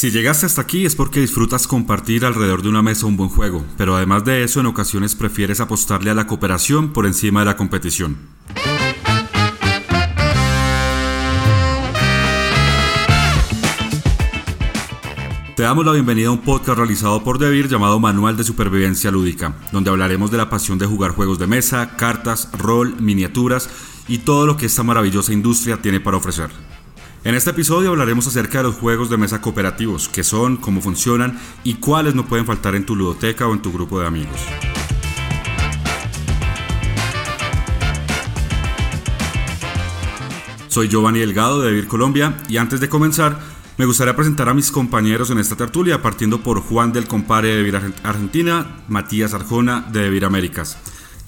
Si llegaste hasta aquí es porque disfrutas compartir alrededor de una mesa un buen juego, pero además de eso en ocasiones prefieres apostarle a la cooperación por encima de la competición. Te damos la bienvenida a un podcast realizado por Devir llamado Manual de Supervivencia Lúdica, donde hablaremos de la pasión de jugar juegos de mesa, cartas, rol, miniaturas y todo lo que esta maravillosa industria tiene para ofrecer. En este episodio hablaremos acerca de los juegos de mesa cooperativos, qué son, cómo funcionan y cuáles no pueden faltar en tu ludoteca o en tu grupo de amigos. Soy Giovanni Delgado de Vivir Colombia y antes de comenzar me gustaría presentar a mis compañeros en esta tertulia, partiendo por Juan del Compare de Vivir Argentina, Matías Arjona de Vivir Américas.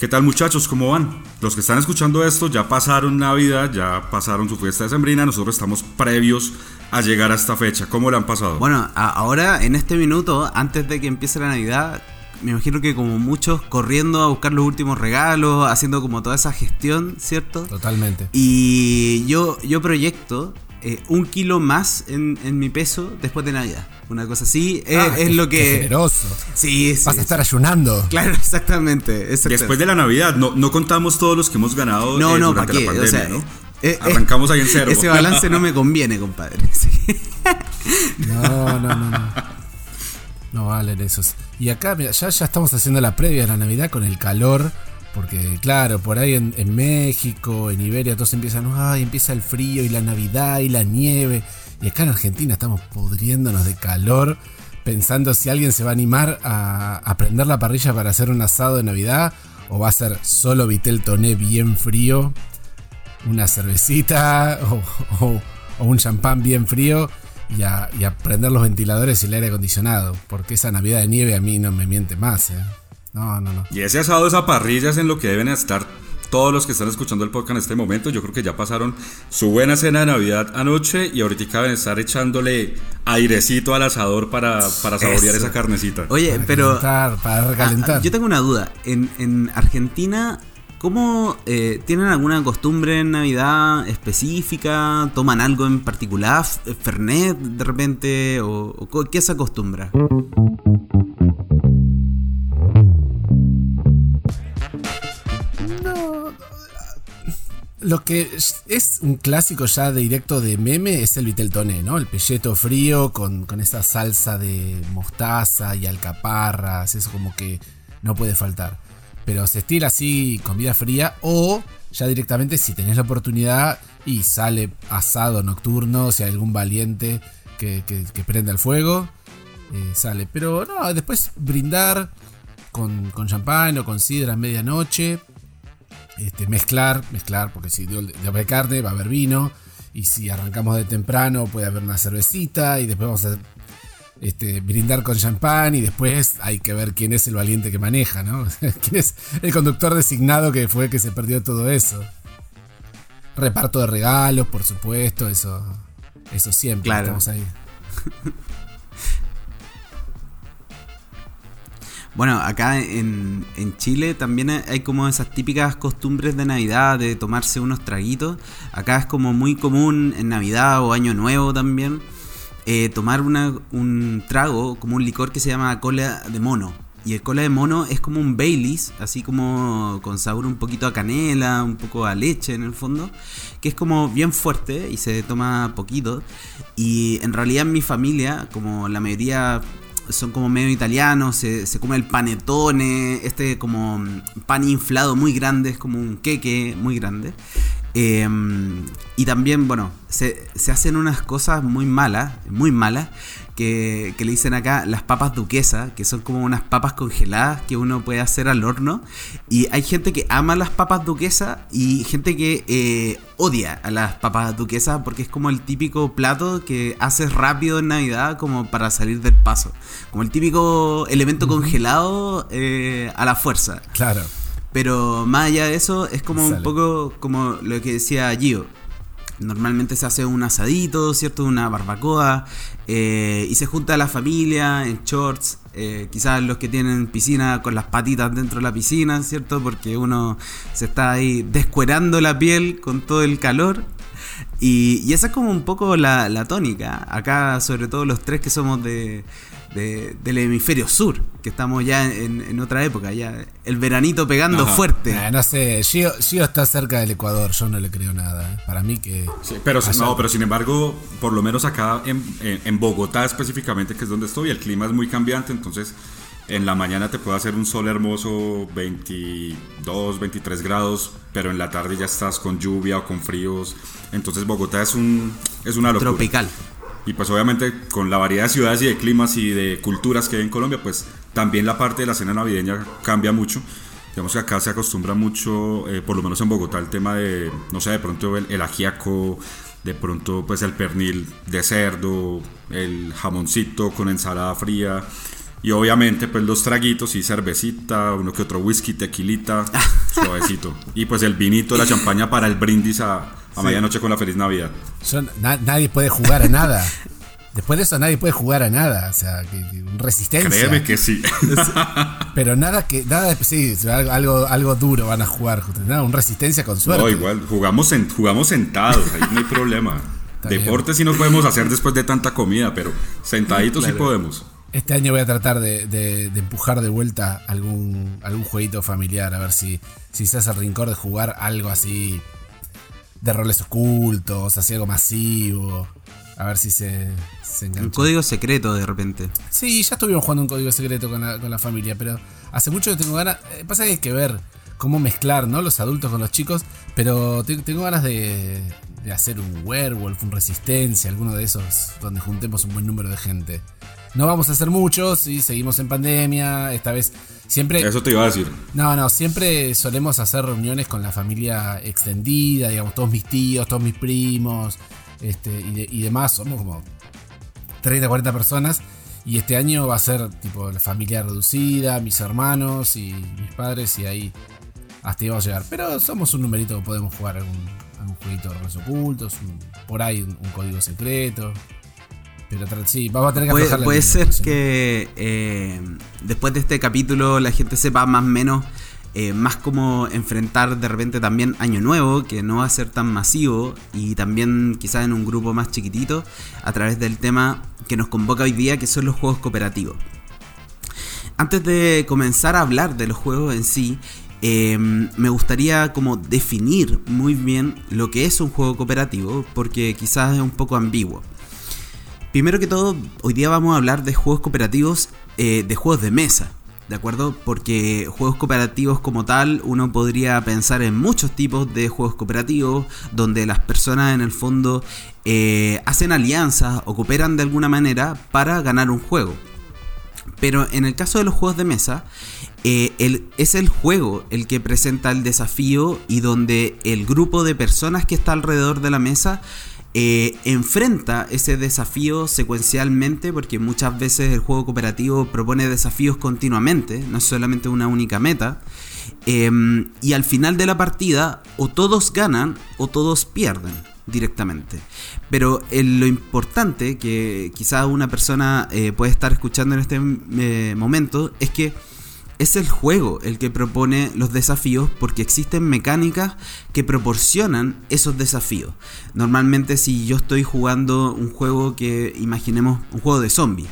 ¿Qué tal muchachos? ¿Cómo van? Los que están escuchando esto ya pasaron Navidad, ya pasaron su fiesta de Sembrina, nosotros estamos previos a llegar a esta fecha. ¿Cómo le han pasado? Bueno, ahora en este minuto, antes de que empiece la Navidad, me imagino que como muchos corriendo a buscar los últimos regalos, haciendo como toda esa gestión, ¿cierto? Totalmente. Y yo, yo proyecto eh, un kilo más en, mi peso después de Navidad. Una cosa así es, ah, lo que. generoso. Sí, Vas a estar ayunando. Claro, exactamente, Después de la Navidad, no, no contamos todos los que hemos ganado no, eh, no, durante la pandemia, ¿no? Eh, Arrancamos ahí en cero. Ese balance no me conviene, compadre. No, no, no, no. No valen esos. Y acá, mira, ya, ya estamos haciendo la previa de la Navidad con el calor porque claro, por ahí en, México, en Iberia, todos empiezan, ay, empieza el frío y la Navidad y la nieve. Y acá en Argentina estamos pudriéndonos de calor, pensando si alguien se va a animar a, prender la parrilla para hacer un asado de Navidad, o va a ser solo Vitel Toné bien frío, una cervecita o, un champán bien frío. Y a, y a prender los ventiladores y el aire acondicionado, porque esa Navidad de nieve a mí no me miente más. ¿eh? No, no, no. Y ese asado, esa parrilla es en lo que deben estar todos los que están escuchando el podcast en este momento. Yo creo que ya pasaron su buena cena de Navidad anoche y ahorita deben estar echándole airecito al asador para, para saborear esa carnecita. Oye, pero. para recalentar. yo tengo una duda. En, en Argentina. ¿Cómo eh, tienen alguna costumbre en Navidad específica? ¿Toman algo en particular? ¿Fernet de repente? ¿O, o qué se acostumbra? Lo que es un clásico ya de directo de meme es el Viteltoné, ¿no? El pelleto frío con, esa salsa de mostaza y alcaparras, eso como que no puede faltar. Pero se estira así comida fría o ya directamente si tenés la oportunidad y sale asado nocturno, si hay algún valiente que, que, prenda el fuego, eh, sale. Pero no, después brindar con, con champán o con sidra a medianoche este, mezclar, mezclar, porque si de, de carne va a haber vino, y si arrancamos de temprano puede haber una cervecita, y después vamos a este, brindar con champán, y después hay que ver quién es el valiente que maneja, ¿no? quién es el conductor designado que fue que se perdió todo eso. Reparto de regalos, por supuesto, eso, eso siempre claro. estamos ahí. Bueno, acá en, Chile también hay como esas típicas costumbres de Navidad de tomarse unos traguitos. Acá es como muy común en Navidad o Año Nuevo también eh, tomar un trago como un licor que se llama cola de mono. Y el cola de mono es como un Baileys, así como con sabor un poquito a canela, un poco a leche en el fondo, que es como bien fuerte y se toma poquito. Y en realidad en mi familia, como la mayoría son como medio italianos, se, come el panetone, este como pan inflado muy grande, es como un queque muy grande. Em, y también, bueno, se, se, hacen unas cosas muy malas, muy malas, que, le dicen acá las papas duquesa, que son como unas papas congeladas que uno puede hacer al horno. Y hay gente que ama las papas duquesa y gente que eh, odia a las papas duquesa porque es como el típico plato que haces rápido en Navidad como para salir del paso. Como el típico elemento congelado eh, a la fuerza. Claro. Pero más allá de eso, es como un poco como lo que decía Gio Normalmente se hace un asadito, ¿cierto? Una barbacoa. Eh, y se junta la familia en shorts. Eh, quizás los que tienen piscina con las patitas dentro de la piscina, ¿cierto? Porque uno se está ahí descuerando la piel con todo el calor. Y, y esa es como un poco la, la tónica. Acá, sobre todo los tres que somos de, de- del hemisferio sur, que estamos ya en, en otra época, ya el veranito pegando fuerte. No sé, Gio, Gio está cerca del Ecuador, yo no le creo nada. ¿eh? Para mí que... Sí, pero, Allá. no, pero sin embargo, por lo menos acá en, en- en Bogotá específicamente, que es donde estoy, el clima es muy cambiante, entonces en la mañana te puede hacer un sol hermoso, 22, 23 grados, pero en la tarde ya estás con lluvia o con fríos. Entonces Bogotá es, un, es una locura. Tropical. Y pues obviamente con la variedad de ciudades y de climas y de culturas que hay en Colombia, pues también la parte de la cena navideña cambia mucho. Digamos que acá se acostumbra mucho, eh, por lo menos en Bogotá, el tema de, no sé, de pronto el, el ajiaco, de pronto pues el pernil de cerdo, el jamoncito con ensalada fría. Y obviamente pues los traguitos y cervecita, uno que otro whisky, tequilita, suavecito. Y pues el vinito, la champaña para el brindis a, a medianoche con la feliz Navidad. Yo- na- nadie puede jugar a nada. Después de eso nadie puede jugar a nada. O sea, resistencia. Créeme que sí. Pero nada que, nada, sí, algo, algo duro van a jugar. Nada, un resistencia con suerte. No, igual, jugamos, en, jugamos sentados, ahí no hay problema. Deporte sí no podemos hacer después de tanta comida, pero sentaditos sí podemos. Este año voy a tratar de, de- de empujar de vuelta algún, algún jueguito familiar, a ver si, si se hace el rincón de jugar algo así de roles ocultos, así algo masivo. A ver si se, se Un código secreto de repente. Sí, ya estuvimos jugando un código secreto con la, con la familia, pero hace mucho que tengo ganas. eh, Pasa que hay que ver cómo mezclar, ¿no? Los adultos con los chicos, pero te- tengo ganas de, de hacer un werewolf, un resistencia, alguno de esos donde juntemos un buen número de gente. No vamos a hacer muchos, y seguimos en pandemia, esta vez siempre... Eso te iba a decir. No, no, siempre solemos hacer reuniones con la familia extendida, digamos, todos mis tíos, todos mis primos, este, y, de- y demás, somos como 30, 40 personas. Y este año va a ser tipo la familia reducida, mis hermanos y mis padres, y ahí hasta vamos a llegar. Pero somos un numerito que podemos jugar algún, algún jueguito de roles ocultos, un- por ahí un, un código secreto. Pero sí, vamos a tener que Puede, puede ser que eh, después de este capítulo la gente sepa más o menos eh, más cómo enfrentar de repente también Año Nuevo, que no va a ser tan masivo y también quizás en un grupo más chiquitito a través del tema que nos convoca hoy día, que son los juegos cooperativos. Antes de comenzar a hablar de los juegos en sí, eh, me gustaría como definir muy bien lo que es un juego cooperativo, porque quizás es un poco ambiguo. Primero que todo, hoy día vamos a hablar de juegos cooperativos, eh, de juegos de mesa, ¿de acuerdo? Porque juegos cooperativos como tal, uno podría pensar en muchos tipos de juegos cooperativos, donde las personas en el fondo eh, hacen alianzas o cooperan de alguna manera para ganar un juego. Pero en el caso de los juegos de mesa, eh, es el juego el que presenta el desafío y donde el grupo de personas que está alrededor de la mesa eh, enfrenta ese desafío secuencialmente porque muchas veces el juego cooperativo propone desafíos continuamente, no es solamente una única meta. Em, y al final de la partida o todos ganan o todos pierden directamente. Pero eh, lo importante que quizás una persona eh, puede estar escuchando en este momento es que es el juego el que propone los desafíos porque existen mecánicas que proporcionan esos desafíos. Normalmente si yo estoy jugando un juego que imaginemos un juego de zombies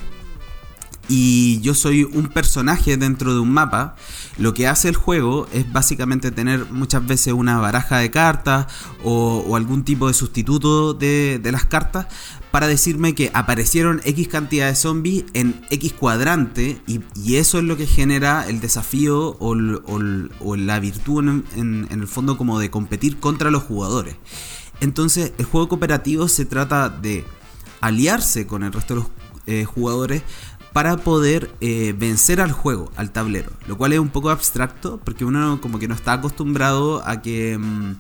y yo soy un personaje dentro de un mapa, lo que hace el juego es básicamente tener muchas veces una baraja de cartas o, algún tipo de sustituto de, las cartas para decirme que aparecieron X cantidad de zombies en X cuadrante y, eso es lo que genera el desafío o, la virtud en el fondo como de competir contra los jugadores. Entonces el juego cooperativo se trata de aliarse con el resto de los eh, jugadores para poder eh, vencer al juego, al tablero. Lo cual es un poco abstracto porque uno como que no está acostumbrado a que mm,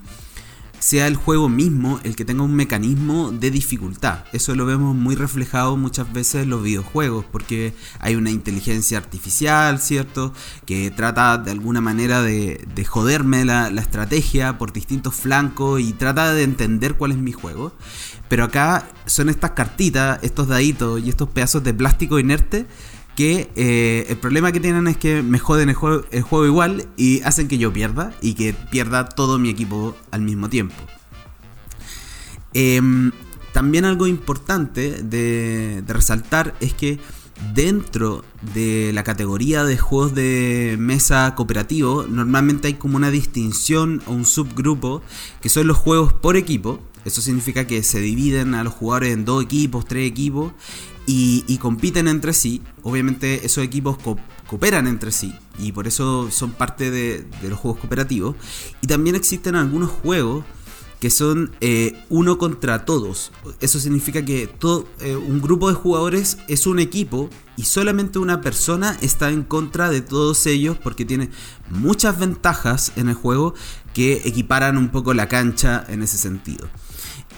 sea el juego mismo el que tenga un mecanismo de dificultad. Eso lo vemos muy reflejado muchas veces en los videojuegos porque hay una inteligencia artificial, ¿cierto? Que trata de alguna manera de, de joderme la, la estrategia por distintos flancos y trata de entender cuál es mi juego. Pero acá son estas cartitas, estos daditos y estos pedazos de plástico inerte que eh, el problema que tienen es que me joden el juego, igual y hacen que yo pierda y que pierda todo mi equipo al mismo tiempo. Em, también algo importante de, resaltar es que dentro de la categoría de juegos de mesa cooperativo, normalmente hay como una distinción o un subgrupo que son los juegos por equipo. Eso significa que se dividen a los jugadores en dos equipos, tres equipos y, compiten entre sí. Obviamente esos equipos cooperan entre sí y por eso son parte de, los juegos cooperativos. Y también existen algunos juegos que son eh, uno contra todos. Eso significa que todo, eh, un grupo de jugadores es un equipo y solamente una persona está en contra de todos ellos porque tiene muchas ventajas en el juego que equiparan un poco la cancha en ese sentido.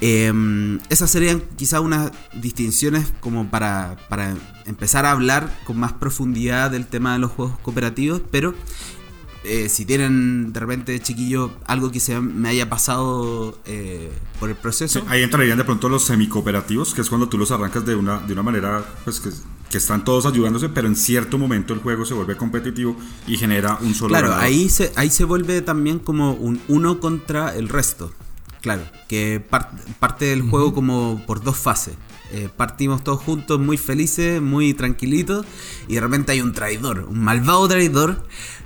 Em, esas serían quizá unas distinciones como para, para empezar a hablar con más profundidad del tema de los juegos cooperativos, pero eh, si tienen de repente, chiquillo, algo que se me haya pasado eh, por el proceso. ahí entrarían de pronto los semicooperativos, que es cuando tú los arrancas de una, de una manera pues que, que, están todos ayudándose, pero en cierto momento el juego se vuelve competitivo y genera un solo Claro, ahí se, ahí se vuelve también como un uno contra el resto. Claro, que parte del juego como por dos fases. Eh, partimos todos juntos muy felices, muy tranquilitos, y de repente hay un traidor, un malvado traidor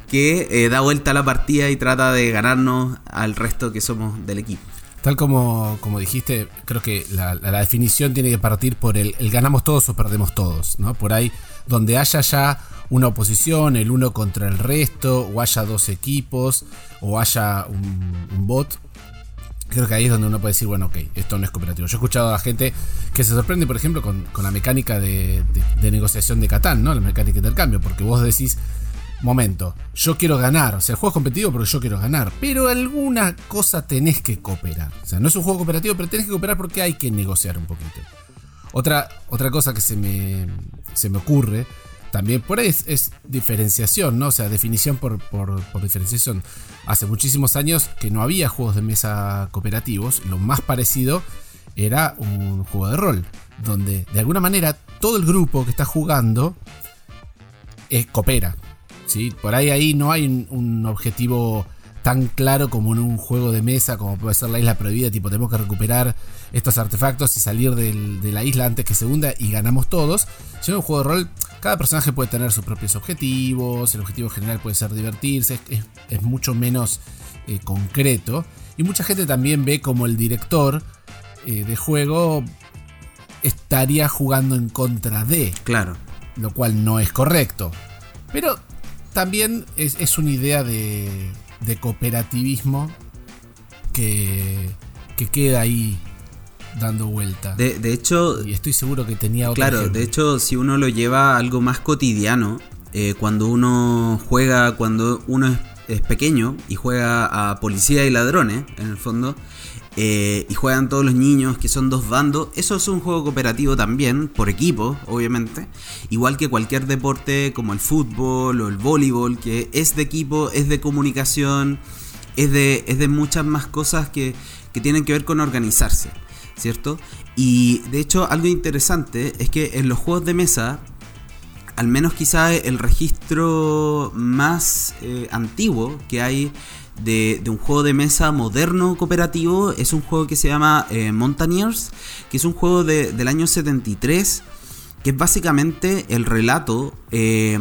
que eh, da vuelta a la partida y trata de ganarnos al resto que somos del equipo. Tal como, como dijiste, creo que la, definición tiene que partir por el, ganamos todos o perdemos todos, ¿no? Por ahí, donde haya ya una oposición, el uno contra el resto, o haya dos equipos, o haya un, bot, creo que ahí es donde uno puede decir, bueno, ok, esto no es cooperativo. Yo he escuchado a gente que se sorprende, por ejemplo, con, la mecánica de, de, negociación de Catán, ¿no? La mecánica de intercambio, porque vos decís, momento, yo quiero ganar, o sea, el juego es competitivo porque yo quiero ganar, pero alguna cosa tenés que cooperar. O sea, no es un juego cooperativo, pero tenés que cooperar porque hay que negociar un poquito. Otra, otra cosa que se me, se me ocurre también por ahí es, diferenciación, ¿no? O sea, definición por, por, por, diferenciación. Hace muchísimos años que no había juegos de mesa cooperativos, lo más parecido era un juego de rol, donde de alguna manera todo el grupo que está jugando eh, coopera. ¿sí? Por ahí ahí no hay un, objetivo tan claro como en un juego de mesa, como puede ser la isla prohibida, tipo tenemos que recuperar estos artefactos y salir de la isla antes que se hunda y ganamos todos. Si en un juego de rol, cada personaje puede tener sus propios objetivos, el objetivo general puede ser divertirse, es, mucho menos eh, concreto. Y mucha gente también ve como el director eh, de juego estaría jugando en contra de. Claro. Lo cual no es correcto. Pero también es, una idea de, cooperativismo que, queda ahí dando vuelta. De, hecho, y estoy seguro que tenía otro. Claro, de hecho, si uno lo lleva a algo más cotidiano, eh, cuando uno juega, cuando uno es, pequeño y juega a policía y ladrones, en el fondo, eh, y juegan todos los niños, que son dos bandos. Eso es un juego cooperativo también, por equipo, obviamente. Igual que cualquier deporte como el fútbol o el voleibol, que es de equipo, es de comunicación, es de, es de muchas más cosas que, que tienen que ver con organizarse, ¿cierto? Y de hecho, algo interesante es que en los juegos de mesa al menos quizá el registro más eh, antiguo que hay de, un juego de mesa moderno cooperativo. Es un juego que se llama eh, que es un juego del año 73, que es básicamente el relato eh,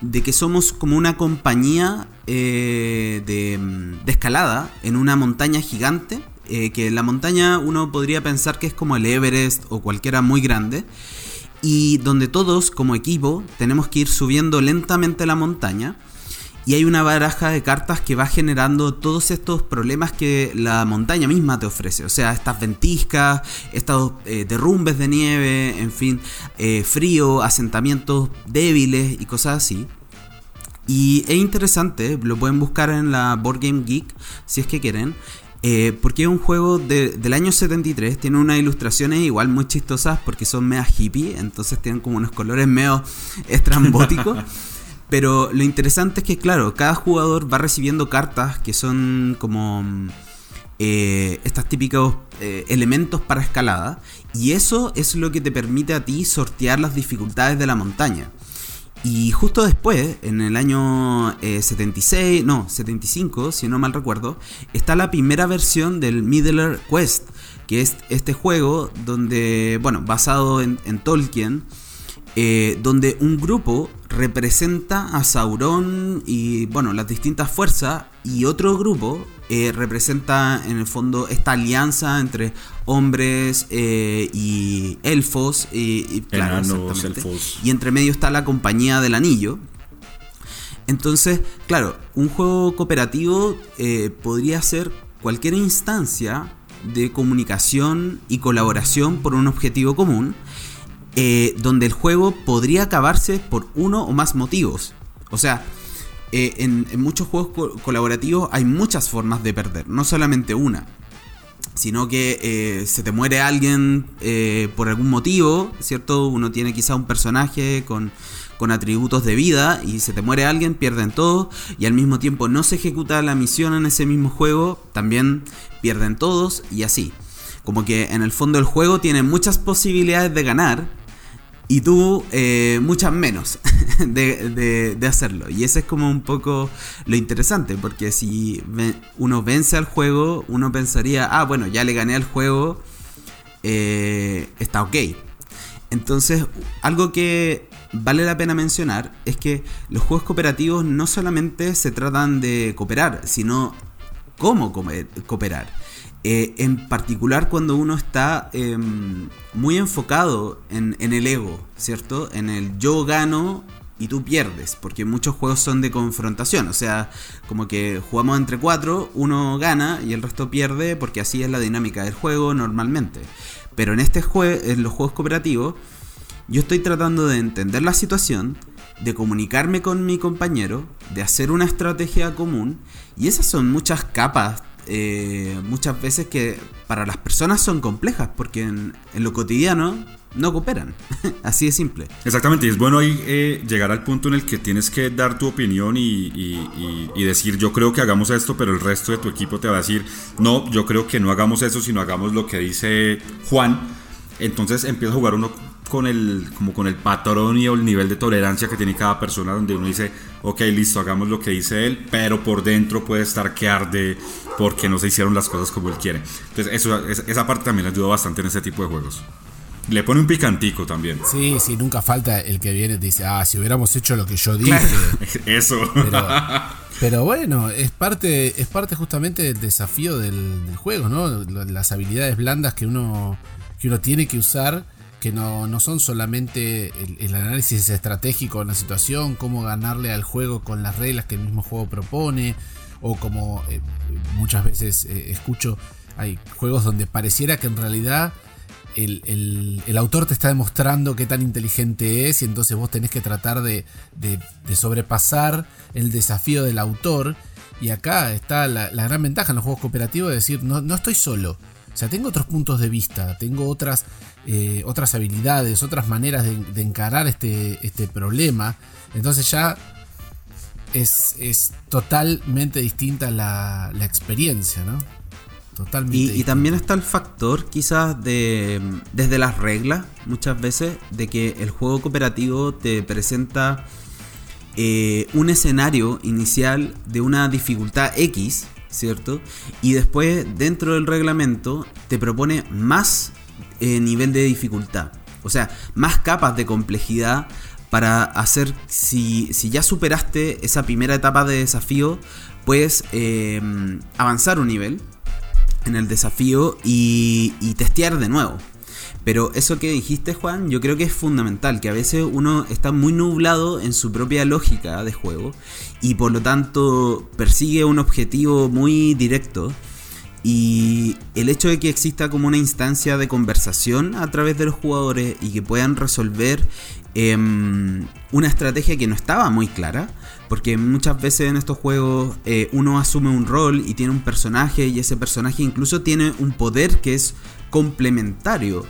de que somos como una compañía eh, de, de, escalada en una montaña gigante, que la montaña uno podría pensar que es como el Everest o cualquiera muy grande, y donde todos como equipo tenemos que ir subiendo lentamente la montaña y hay una baraja de cartas que va generando todos estos problemas que la montaña misma te ofrece. O sea, estas ventiscas, estos eh, derrumbes de nieve, en fin, eh, frío, asentamientos débiles y cosas así. Y es interesante, lo pueden buscar en la Board Game Geek si es que quieren. Eh, porque es un juego del año 73, tiene unas ilustraciones igual muy chistosas porque son mega hippie, entonces tienen como unos colores medio estrambóticos. Pero lo interesante es que, claro, cada jugador va recibiendo cartas que son como eh, estos típicos eh, elementos para escalada. Y eso es lo que te permite a ti sortear las dificultades de la montaña. Y justo después, en el año 76, eh, no, 75, si no mal recuerdo, está la primera versión del Middle Quest, que es este juego donde, bueno, basado en, Tolkien, eh, donde un grupo representa a Sauron y, bueno, las distintas fuerzas, y otro grupo eh, representa en el fondo esta alianza entre hombres eh, y elfos. y, claro, elfos. Y entre medio está la compañía del anillo. Entonces, claro, un juego cooperativo eh, podría ser cualquier instancia de comunicación y colaboración por un objetivo común, donde el juego podría acabarse por uno o más motivos. O sea, eh, en, muchos juegos colaborativos hay muchas formas de perder, no solamente una. Sino que eh, se te muere alguien eh, por algún motivo, ¿cierto? Uno tiene quizá un personaje con, con atributos de vida y se te muere alguien, pierden todo y al mismo tiempo no se ejecuta la misión en ese mismo juego, también pierden todos y así. Como que en el fondo el juego tiene muchas posibilidades de ganar, y tú eh, muchas menos de, hacerlo. Y ese es como un poco lo interesante, porque si uno vence al juego, uno pensaría, ah, bueno, ya le gané al juego, eh, está ok. Entonces, algo que vale la pena mencionar es que los juegos cooperativos no solamente se tratan de cooperar, sino cómo cooperar. Eh, en particular cuando uno está em, muy enfocado en, el ego, ¿cierto? En el yo gano y tú pierdes, porque muchos juegos son de confrontación, o sea, como que jugamos entre cuatro, uno gana y el resto pierde, porque así es la dinámica del juego normalmente. Pero en, este en los juegos cooperativos, yo estoy tratando de entender la situación, de comunicarme con mi compañero, de hacer una estrategia común, y esas son muchas capas eh, muchas veces que para las personas son complejas, porque en, lo cotidiano no cooperan. Así de simple. Exactamente, y es bueno ahí eh, llegar al punto en el que tienes que dar tu opinión y, decir yo creo que hagamos esto, pero el resto de tu equipo te va a decir no, yo creo que no hagamos eso, sino hagamos lo que dice Juan. Entonces empieza a jugar uno con el, como con el patrón y el nivel de tolerancia que tiene cada persona, donde uno dice, ok, listo, hagamos lo que dice él, pero por dentro puede estar que arde porque no se hicieron las cosas como él quiere. Entonces, eso, esa parte también ayuda bastante en ese tipo de juegos. Le pone un picantico también. Sí, sí, nunca falta el que viene y dice, ah, si hubiéramos hecho lo que yo dije. Eso. Pero, bueno, es parte, es parte justamente del desafío del, del, juego, ¿no? Las habilidades blandas que uno, que uno tiene que usar que no, son solamente el, análisis estratégico de la situación, cómo ganarle al juego con las reglas que el mismo juego propone, o como eh, muchas veces eh, escucho, hay juegos donde pareciera que en realidad el, autor te está demostrando qué tan inteligente es y entonces vos tenés que tratar de, sobrepasar el desafío del autor. Y acá está la, gran ventaja en los juegos cooperativos de decir, no, no estoy solo. O sea, tengo otros puntos de vista, tengo otras, eh, otras habilidades, otras maneras de, encarar este, este problema. Entonces ya es, es totalmente distinta la, la experiencia, ¿no? Totalmente. Y, y, también está el factor, quizás, de desde las reglas, muchas veces, de que el juego cooperativo te presenta eh, un escenario inicial de una dificultad X ¿cierto? Y después dentro del reglamento te propone más eh, nivel de dificultad, o sea, más capas de complejidad para hacer, si, ya superaste esa primera etapa de desafío, puedes em, avanzar un nivel en el desafío y testear de nuevo. Pero eso que dijiste, Juan, yo creo que es fundamental, que a veces uno está muy nublado en su propia lógica de juego y por lo tanto persigue un objetivo muy directo. Y el hecho de que exista como una instancia de conversación a través de los jugadores y que puedan resolver em, una estrategia que no estaba muy clara, porque muchas veces en estos juegos eh, uno asume un rol y tiene un personaje y ese personaje incluso tiene un poder que es complementario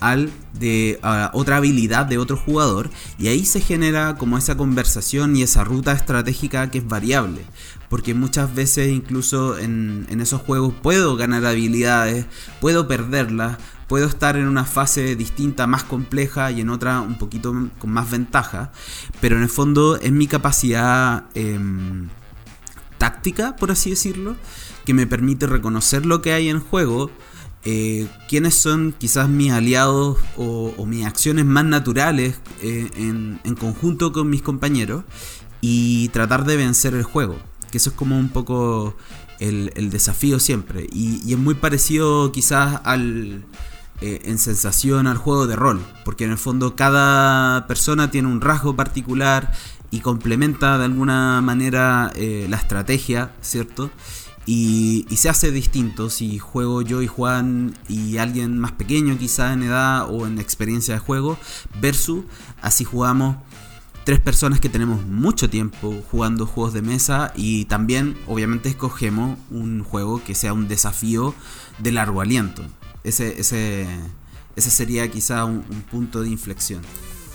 al de otra habilidad de otro jugador y ahí se genera como esa conversación y esa ruta estratégica que es variable porque muchas veces incluso en, esos juegos puedo ganar habilidades puedo perderlas puedo estar en una fase distinta, más compleja y en otra un poquito con más ventaja, pero en el fondo es mi capacidad em, táctica, por así decirlo, que me permite reconocer lo que hay en juego, eh, quiénes son quizás mis aliados o, mis acciones más naturales eh, en, conjunto con mis compañeros y tratar de vencer el juego. Que eso es como un poco el, desafío siempre. Y, es muy parecido quizás al... Eh, en sensación al juego de rol, porque en el fondo cada persona tiene un rasgo particular y complementa de alguna manera la estrategia, ¿cierto? Y, se hace distinto si juego yo y Juan y alguien más pequeño quizás en edad o en experiencia de juego versus así jugamos tres personas que tenemos mucho tiempo jugando juegos de mesa y también obviamente escogemos un juego que sea un desafío de largo aliento. Ese, ese, ese sería quizá un, un punto de inflexión.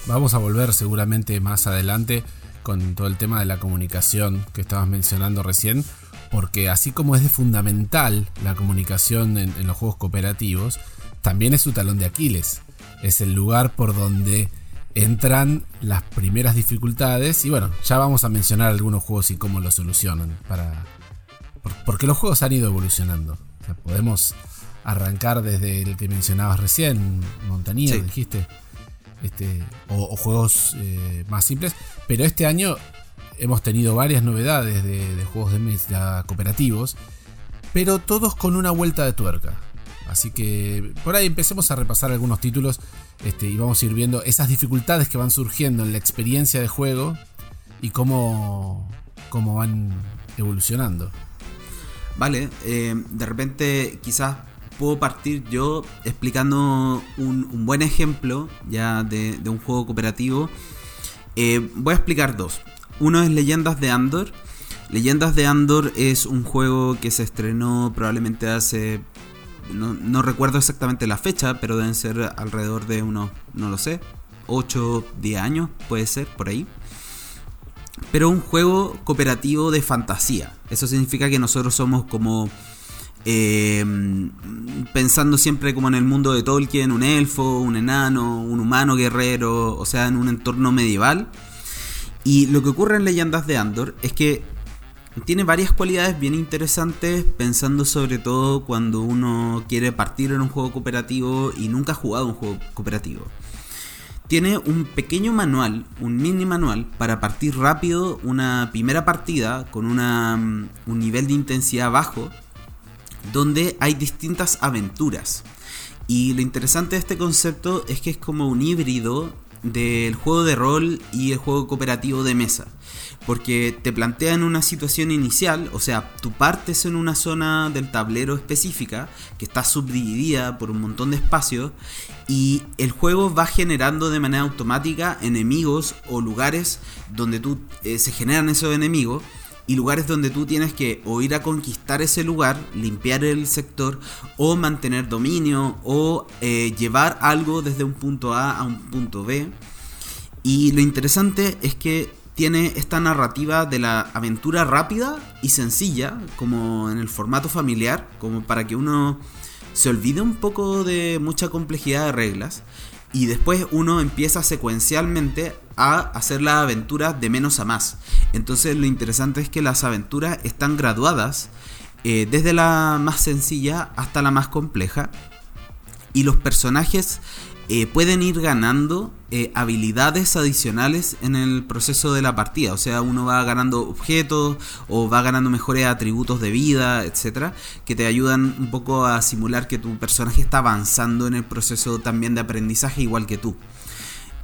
Vamos a volver seguramente más adelante con todo el tema de la comunicación que estabas mencionando recién porque así como es de fundamental la comunicación en, los juegos cooperativos, también es su talón de Aquiles. Es el lugar por donde entran las primeras dificultades y bueno, ya vamos a mencionar algunos juegos y cómo los solucionan para porque los juegos han ido evolucionando. podemos arrancar desde el que mencionabas recién, Montañía, dijiste, este, o, juegos eh, más simples, pero este año hemos tenido varias novedades de, juegos de mesa cooperativos, pero todos con una vuelta de tuerca. Así que por ahí empecemos a repasar algunos títulos este, y vamos a ir viendo esas dificultades que van surgiendo en la experiencia de juego y cómo, cómo van evolucionando. Vale, eh, de repente quizás puedo partir yo explicando un, buen ejemplo ya de, un juego cooperativo. Eh, voy a explicar dos. Uno es Leyendas de Andor. Leyendas de Andor es un juego que se estrenó probablemente hace... No, recuerdo exactamente la fecha, pero deben ser alrededor de unos, no lo sé, 8, 10 años, puede ser, por ahí. Pero un juego cooperativo de fantasía. Eso significa que nosotros somos como... Eh, pensando siempre como en el mundo de Tolkien, un elfo, un enano, un humano guerrero, o sea, en un entorno medieval y lo que ocurre en Leyendas de Andor es que tiene varias cualidades bien interesantes, pensando sobre todo cuando uno quiere partir en un juego cooperativo y nunca ha jugado un juego cooperativo. Tiene un pequeño manual, un mini manual, para partir rápido una primera partida con una, mm, un nivel de intensidad bajo, donde hay distintas aventuras. Y lo interesante de este concepto es que es como un híbrido del juego de rol y el juego cooperativo de mesa. Porque te plantean una situación inicial, o sea, tú partes en una zona del tablero específica que está subdividida por un montón de espacios y el juego va generando de manera automática enemigos o lugares donde tú eh, se generan esos enemigos y lugares donde tú tienes que o ir a conquistar ese lugar, limpiar el sector, o mantener dominio, o eh, llevar algo desde un punto A a un punto B. Y lo interesante es que tiene esta narrativa de la aventura rápida y sencilla, como en el formato familiar, como para que uno se olvide un poco de mucha complejidad de reglas y después uno empieza secuencialmente a hacer las aventuras de menos a más. Entonces lo interesante es que las aventuras están graduadas eh, desde la más sencilla hasta la más compleja y los personajes eh, pueden ir ganando eh, habilidades adicionales en el proceso de la partida. O sea, uno va ganando objetos o va ganando mejores atributos de vida, etcétera, que te ayudan un poco a simular que tu personaje está avanzando en el proceso también de aprendizaje igual que tú.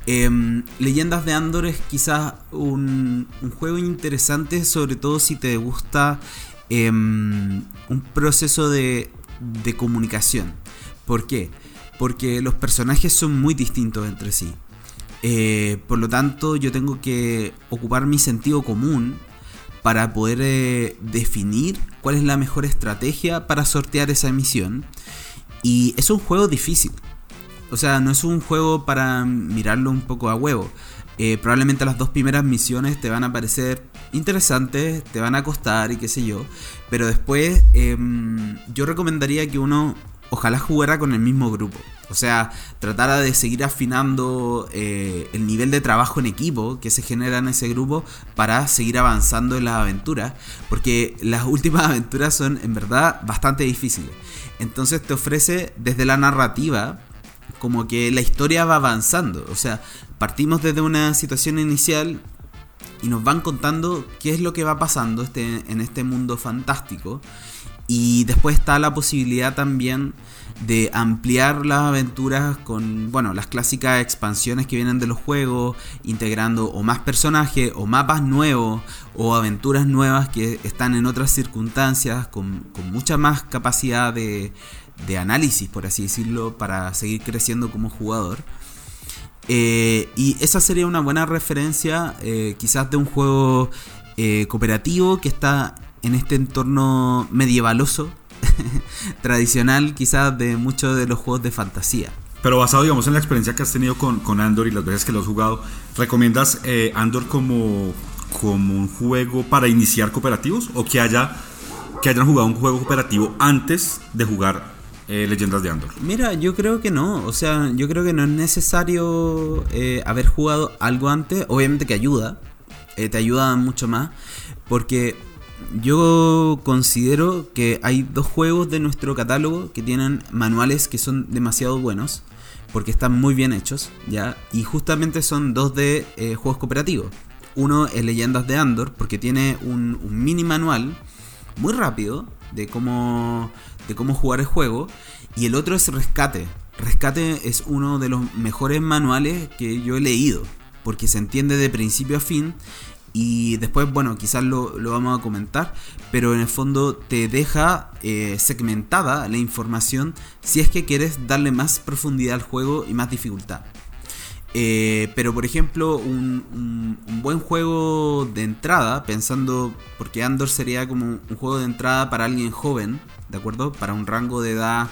Em, Leyendas de Andor es quizás un, juego interesante, sobre todo si te gusta em, un proceso de, de comunicación. ¿Por qué? Porque los personajes son muy distintos entre sí. Eh, por lo tanto, yo tengo que ocupar mi sentido común para poder eh, definir cuál es la mejor estrategia para sortear esa misión. Y es un juego difícil. O sea, no es un juego para mirarlo un poco a huevo. Eh, probablemente las dos primeras misiones te van a parecer interesantes, te van a costar y qué sé yo. Pero después em, yo recomendaría que uno ojalá jugara con el mismo grupo. O sea, tratar de seguir afinando eh, el nivel de trabajo en equipo que se genera en ese grupo para seguir avanzando en las aventuras. Porque las últimas aventuras son en verdad bastante difíciles. Entonces te ofrece desde la narrativa como que la historia va avanzando. O sea, partimos desde una situación inicial y nos van contando qué es lo que va pasando este, en este mundo fantástico. Y después está la posibilidad también de ampliar las aventuras con, bueno, las clásicas expansiones que vienen de los juegos, integrando o más personajes, o mapas nuevos, o aventuras nuevas que están en otras circunstancias, con, mucha más capacidad de, de, análisis, por así decirlo, para seguir creciendo como jugador. Eh, y esa sería una buena referencia, eh, quizás de un juego eh, cooperativo que está en este entorno medievaloso, tradicional quizás de muchos de los juegos de fantasía. Pero basado, digamos, en la experiencia que has tenido con, con Andor y las veces que lo has jugado, ¿recomiendas eh, Andor como, como un juego para iniciar cooperativos o que haya que hayan jugado un juego cooperativo antes de jugar eh, Leyendas de Andor? Mira, yo creo que no. O sea, yo creo que no es necesario eh, haber jugado algo antes. Obviamente que ayuda. te ayuda mucho más. Porque yo considero que hay dos juegos de nuestro catálogo que tienen manuales que son demasiado buenos porque están muy bien hechos, ¿ya? Y justamente son dos de eh, juegos cooperativos. Uno es Leyendas de Andor porque tiene un, mini manual muy rápido de cómo, de cómo jugar el juego y el otro es Rescate. Rescate es uno de los mejores manuales que yo he leído porque se entiende de principio a fin y después, bueno, quizás lo, vamos a comentar, pero en el fondo te deja eh, segmentada la información si es que quieres darle más profundidad al juego y más dificultad. Eh, pero por ejemplo, un, buen juego de entrada, pensando, porque Andor sería como un juego de entrada para alguien joven, ¿de acuerdo? Para un rango de edad,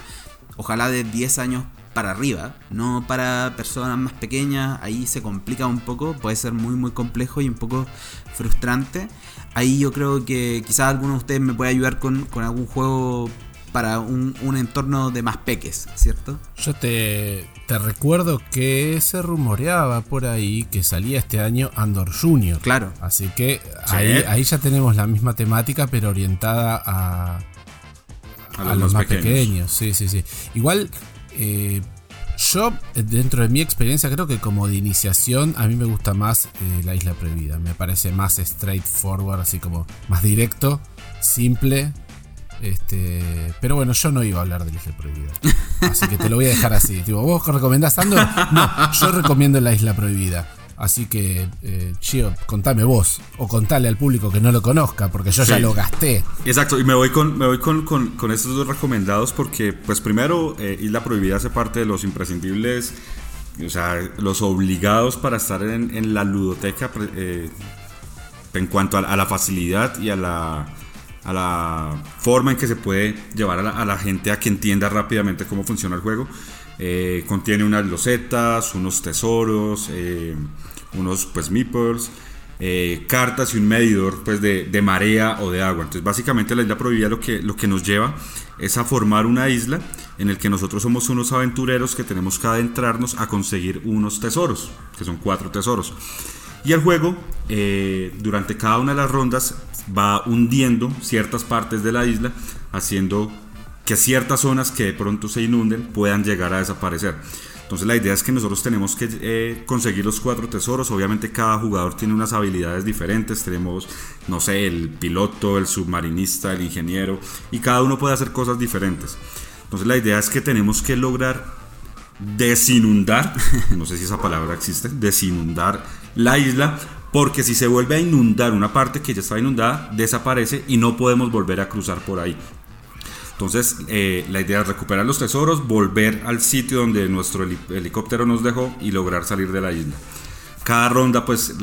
ojalá de 10 años para arriba, no para personas más pequeñas, ahí se complica un poco, puede ser muy muy complejo y un poco frustrante. Ahí yo creo que quizás alguno de ustedes me puede ayudar con, algún juego para un, entorno de más peques, ¿cierto? Yo te, te recuerdo que se rumoreaba por ahí que salía este año Andor Junior. Claro. Así que ahí, ahí ya tenemos la misma temática, pero orientada a, a los, más, pequeños. Sí, sí, sí. Igual eh, yo, dentro de mi experiencia, creo que como de iniciación, a mí me gusta más eh, la isla prohibida. Me parece más straightforward, así como más directo, simple. Este, pero bueno, yo no iba a hablar de la isla prohibida. Así que te lo voy a dejar así. ¿vos recomendás Andor? No, yo recomiendo la isla prohibida. Así que, eh, Chio, contame vos, o contale al público que no lo conozca, porque yo ya lo gasté. Exacto, y me voy con, me voy con, con, estos dos recomendados porque, pues primero, eh, Isla Prohibida hace parte de los imprescindibles, o sea, los obligados para estar en, la ludoteca eh, en cuanto a, la facilidad y a la, a la forma en que se puede llevar a la, a la gente a que entienda rápidamente cómo funciona el juego. Eh, contiene unas losetas, unos tesoros, eh, unos pues meeples, eh, cartas y un medidor pues de, marea o de agua. Entonces básicamente la isla prohibida lo que, lo que nos lleva es a formar una isla en el que nosotros somos unos aventureros que tenemos que adentrarnos a conseguir unos tesoros, que son cuatro tesoros. Y el juego, durante cada una de las rondas, va hundiendo ciertas partes de la isla, haciendo que ciertas zonas que de pronto se inunden puedan llegar a desaparecer. Entonces la idea es que nosotros tenemos que eh, conseguir los cuatro tesoros. Obviamente cada jugador tiene unas habilidades diferentes. Tenemos, no sé, el piloto, el submarinista, el ingeniero. Y cada uno puede hacer cosas diferentes. Entonces la idea es que tenemos que lograr desinundar, no sé si esa palabra existe, desinundar la isla. Porque si se vuelve a inundar una parte que ya está inundada, desaparece y no podemos volver a cruzar por ahí. Entonces, eh, la idea es recuperar los tesoros, volver al sitio donde nuestro helicóptero nos dejó y lograr salir de la isla. Cada ronda, pues,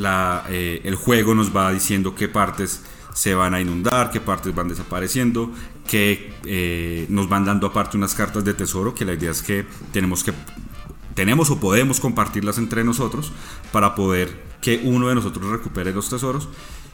eh, el juego nos va diciendo qué partes se van a inundar, qué partes van desapareciendo, que eh, nos van dando aparte unas cartas de tesoro, que la idea es que tenemos que tenemos o podemos compartirlas entre nosotros para poder que uno de nosotros recupere los tesoros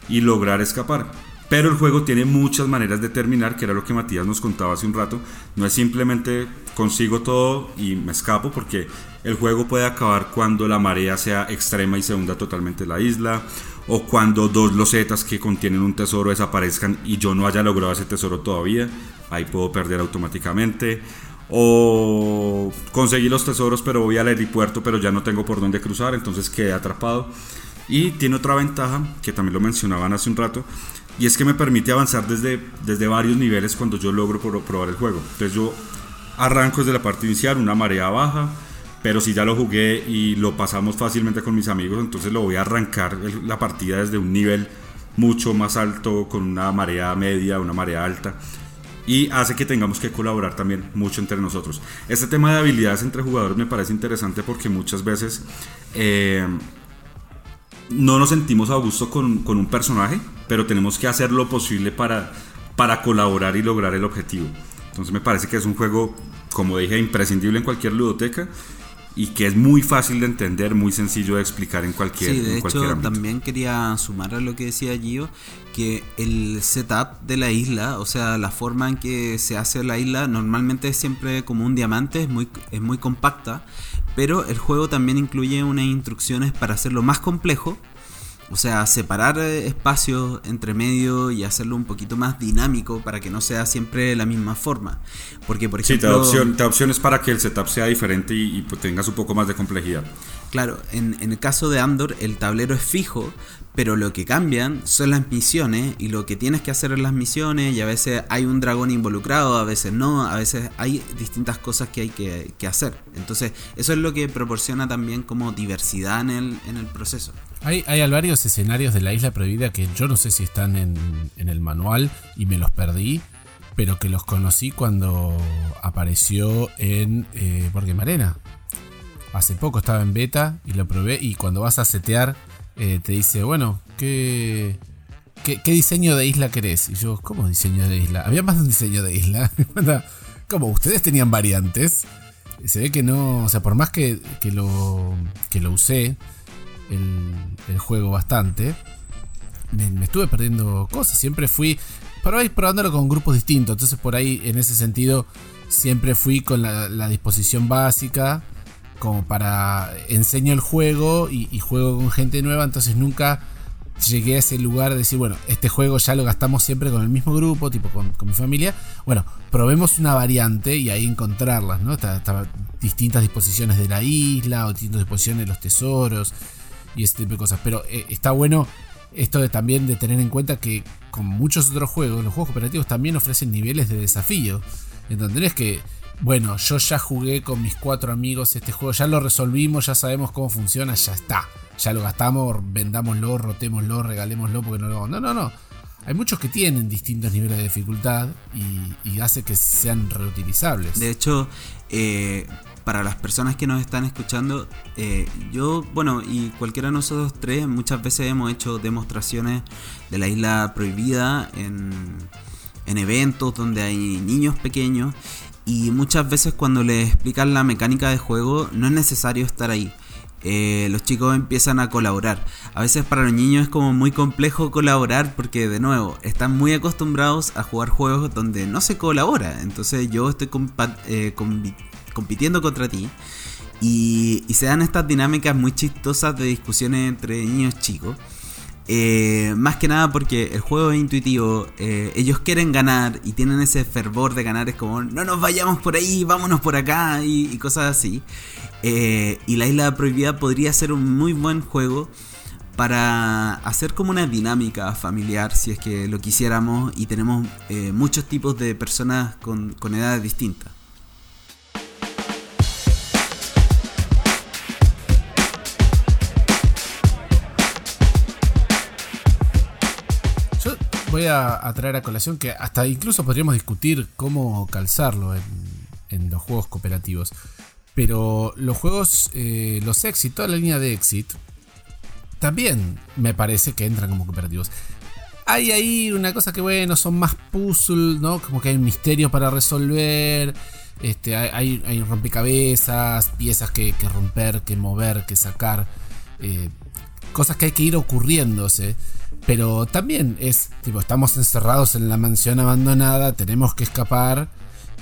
y lograr escapar. Pero el juego tiene muchas maneras de terminar, que era lo que Matías nos contaba hace un rato. No es simplemente consigo todo y me escapo, porque el juego puede acabar cuando la marea sea extrema y se hunda totalmente la isla, o cuando dos losetas que contienen un tesoro desaparezcan y yo no haya logrado ese tesoro todavía. Ahí puedo perder automáticamente. O conseguí los tesoros, pero voy al aeropuerto, pero ya no tengo por dónde cruzar, entonces quedé atrapado. Y tiene otra ventaja, que también lo mencionaban hace un rato, y es que me permite avanzar desde, desde varios niveles cuando yo logro probar el juego. Entonces yo arranco desde la parte inicial, una marea baja, pero si ya lo jugué y lo pasamos fácilmente con mis amigos, entonces lo voy a arrancar la partida desde un nivel mucho más alto, con una marea media, una marea alta. Y hace que tengamos que colaborar también mucho entre nosotros. Este tema de habilidades entre jugadores me parece interesante porque muchas veces eh, no nos sentimos a gusto con, con, un personaje, pero tenemos que hacer lo posible para, para colaborar y lograr el objetivo. Entonces me parece que es un juego, como dije, imprescindible en cualquier ludoteca y que es muy fácil de entender, muy sencillo de explicar en cualquier Sí, de hecho también quería sumar a lo que decía Gio, que el setup de la isla, o sea, la forma en que se hace la isla, normalmente es siempre como un diamante, es muy, es muy compacta, pero el juego también incluye unas instrucciones para hacerlo más complejo. O sea, separar eh, espacios entre medio y hacerlo un poquito más dinámico para que no sea siempre la misma forma. Porque, por ejemplo. Sí, te da, opciones para que el setup sea diferente y, pues, tengas un poco más de complejidad. Claro, en, en, el caso de Andor, el tablero es fijo, pero lo que cambian son las misiones y lo que tienes que hacer en las misiones y a veces hay un dragón involucrado, a veces no, a veces hay distintas cosas que hay que, hacer. Entonces eso es lo que proporciona también como diversidad en el, en el proceso. Hay, hay varios escenarios de la isla prohibida que yo no sé si están en, en el manual y me los perdí, pero que los conocí cuando apareció en eh, Marena. Hace poco estaba en beta y lo probé y cuando vas a setear eh, te dice, bueno, ¿qué, ¿qué, diseño de isla querés? Y yo, ¿cómo diseño de isla? Había más de un diseño de isla. como ustedes tenían variantes. Se ve que no, o sea, por más que, que lo, que lo usé el, juego bastante, me, estuve perdiendo cosas. Siempre fui, por ahí probándolo con grupos distintos. Entonces por ahí, en ese sentido, siempre fui con la disposición básica como para enseño el juego y, juego con gente nueva, entonces nunca llegué a ese lugar de decir, bueno, este juego ya lo gastamos siempre con el mismo grupo, tipo con, mi familia. Bueno, probemos una variante y ahí encontrarlas, ¿no? Está, distintas disposiciones de la isla o distintas disposiciones de los tesoros y ese tipo de cosas. Pero eh, está bueno esto de también de tener en cuenta que con muchos otros juegos, los juegos cooperativos también ofrecen niveles de desafío. En que bueno, yo ya jugué con mis cuatro amigos este juego, ya lo resolvimos, ya sabemos cómo funciona, ya está. Ya lo gastamos, vendámoslo, rotémoslo, regalémoslo porque no lo... No, no, no. Hay muchos que tienen distintos niveles de dificultad y, hace que sean reutilizables. De hecho, eh, para las personas que nos están escuchando, eh, yo, bueno, y cualquiera de nosotros tres, muchas veces hemos hecho demostraciones de la isla prohibida en eventos donde hay niños pequeños y muchas veces cuando les explican la mecánica de juego no es necesario estar ahí. Eh, los chicos empiezan a colaborar. A veces para los niños es como muy complejo colaborar porque de nuevo están muy acostumbrados a jugar juegos donde no se colabora. Entonces yo estoy eh, compitiendo contra ti y, y se dan estas dinámicas muy chistosas de discusiones entre niños chicos. Eh, más que nada porque el juego es intuitivo, eh, ellos quieren ganar y tienen ese fervor de ganar, es como no nos vayamos por ahí, vámonos por acá y, cosas así. Eh, y la isla prohibida podría ser un muy buen juego para hacer como una dinámica familiar si es que lo quisiéramos y tenemos muchos tipos de personas con, con edades distintas. Voy a, traer a colación que hasta incluso podríamos discutir cómo calzarlo en, los juegos cooperativos. Pero los juegos, eh, los Exit, toda la línea de Exit, también me parece que entran como cooperativos. Hay ahí una cosa que, bueno, son más puzzle, ¿no? Como que hay un misterio para resolver. Este, hay, hay rompecabezas, piezas que, romper, que mover, que sacar. Eh, cosas que hay que ir ocurriéndose. Pero también es, tipo, estamos encerrados en la mansión abandonada, tenemos que escapar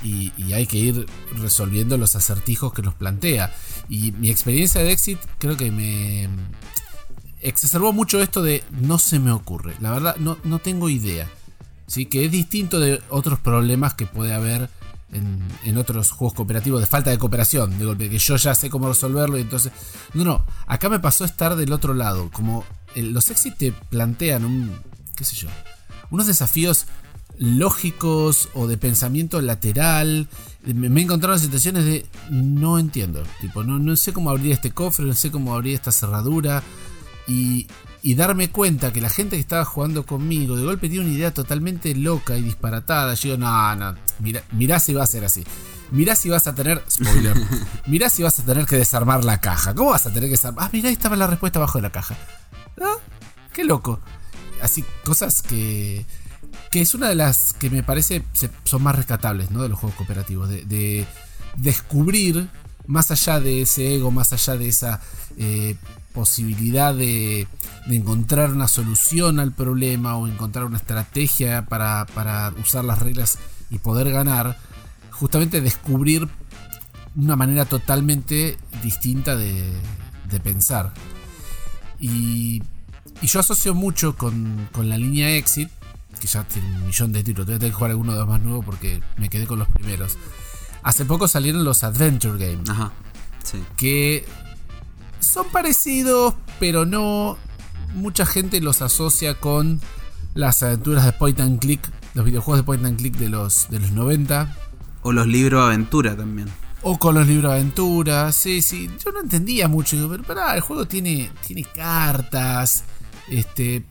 y, hay que ir resolviendo los acertijos que nos plantea. Y mi experiencia de Exit creo que me exacerbó mucho esto de no se me ocurre. La verdad, no, no tengo idea. ¿sí? Que es distinto de otros problemas que puede haber en, otros juegos cooperativos de falta de cooperación, de golpe, que yo ya sé cómo resolverlo y entonces... No, no, acá me pasó estar del otro lado, como los Exit te plantean un, qué sé yo, unos desafíos lógicos o de pensamiento lateral. Me, he encontrado en situaciones de no entiendo, tipo, no, no sé cómo abrir este cofre, no sé cómo abrir esta cerradura. Y, y darme cuenta que la gente que estaba jugando conmigo de golpe tiene una idea totalmente loca y disparatada. Yo digo, no, no, mira, mirá si va a ser así. Mirá si vas a tener. Spoiler. mirá si vas a tener que desarmar la caja. ¿Cómo vas a tener que desarmar? Ah, mirá, ahí estaba la respuesta abajo de la caja. ¿Ah? Qué loco. Así, cosas que. Que es una de las que me parece son más rescatables, ¿no? De los juegos cooperativos. De, de descubrir, más allá de ese ego, más allá de esa. Eh, posibilidad de, encontrar una solución al problema o encontrar una estrategia para, usar las reglas y poder ganar, justamente descubrir una manera totalmente distinta de, pensar. Y, yo asocio mucho con, la línea Exit, que ya tiene un millón de títulos, voy a tener que jugar alguno de los más nuevos porque me quedé con los primeros. Hace poco salieron los Adventure Games. Ajá. Que son parecidos, pero no. Mucha gente los asocia con las aventuras de point and click, los videojuegos de point and click de los, de los 90. O los libros de aventura también. O con los libros de aventura, sí, sí. Yo no entendía mucho, digo, pero pará, el juego tiene, tiene cartas, este,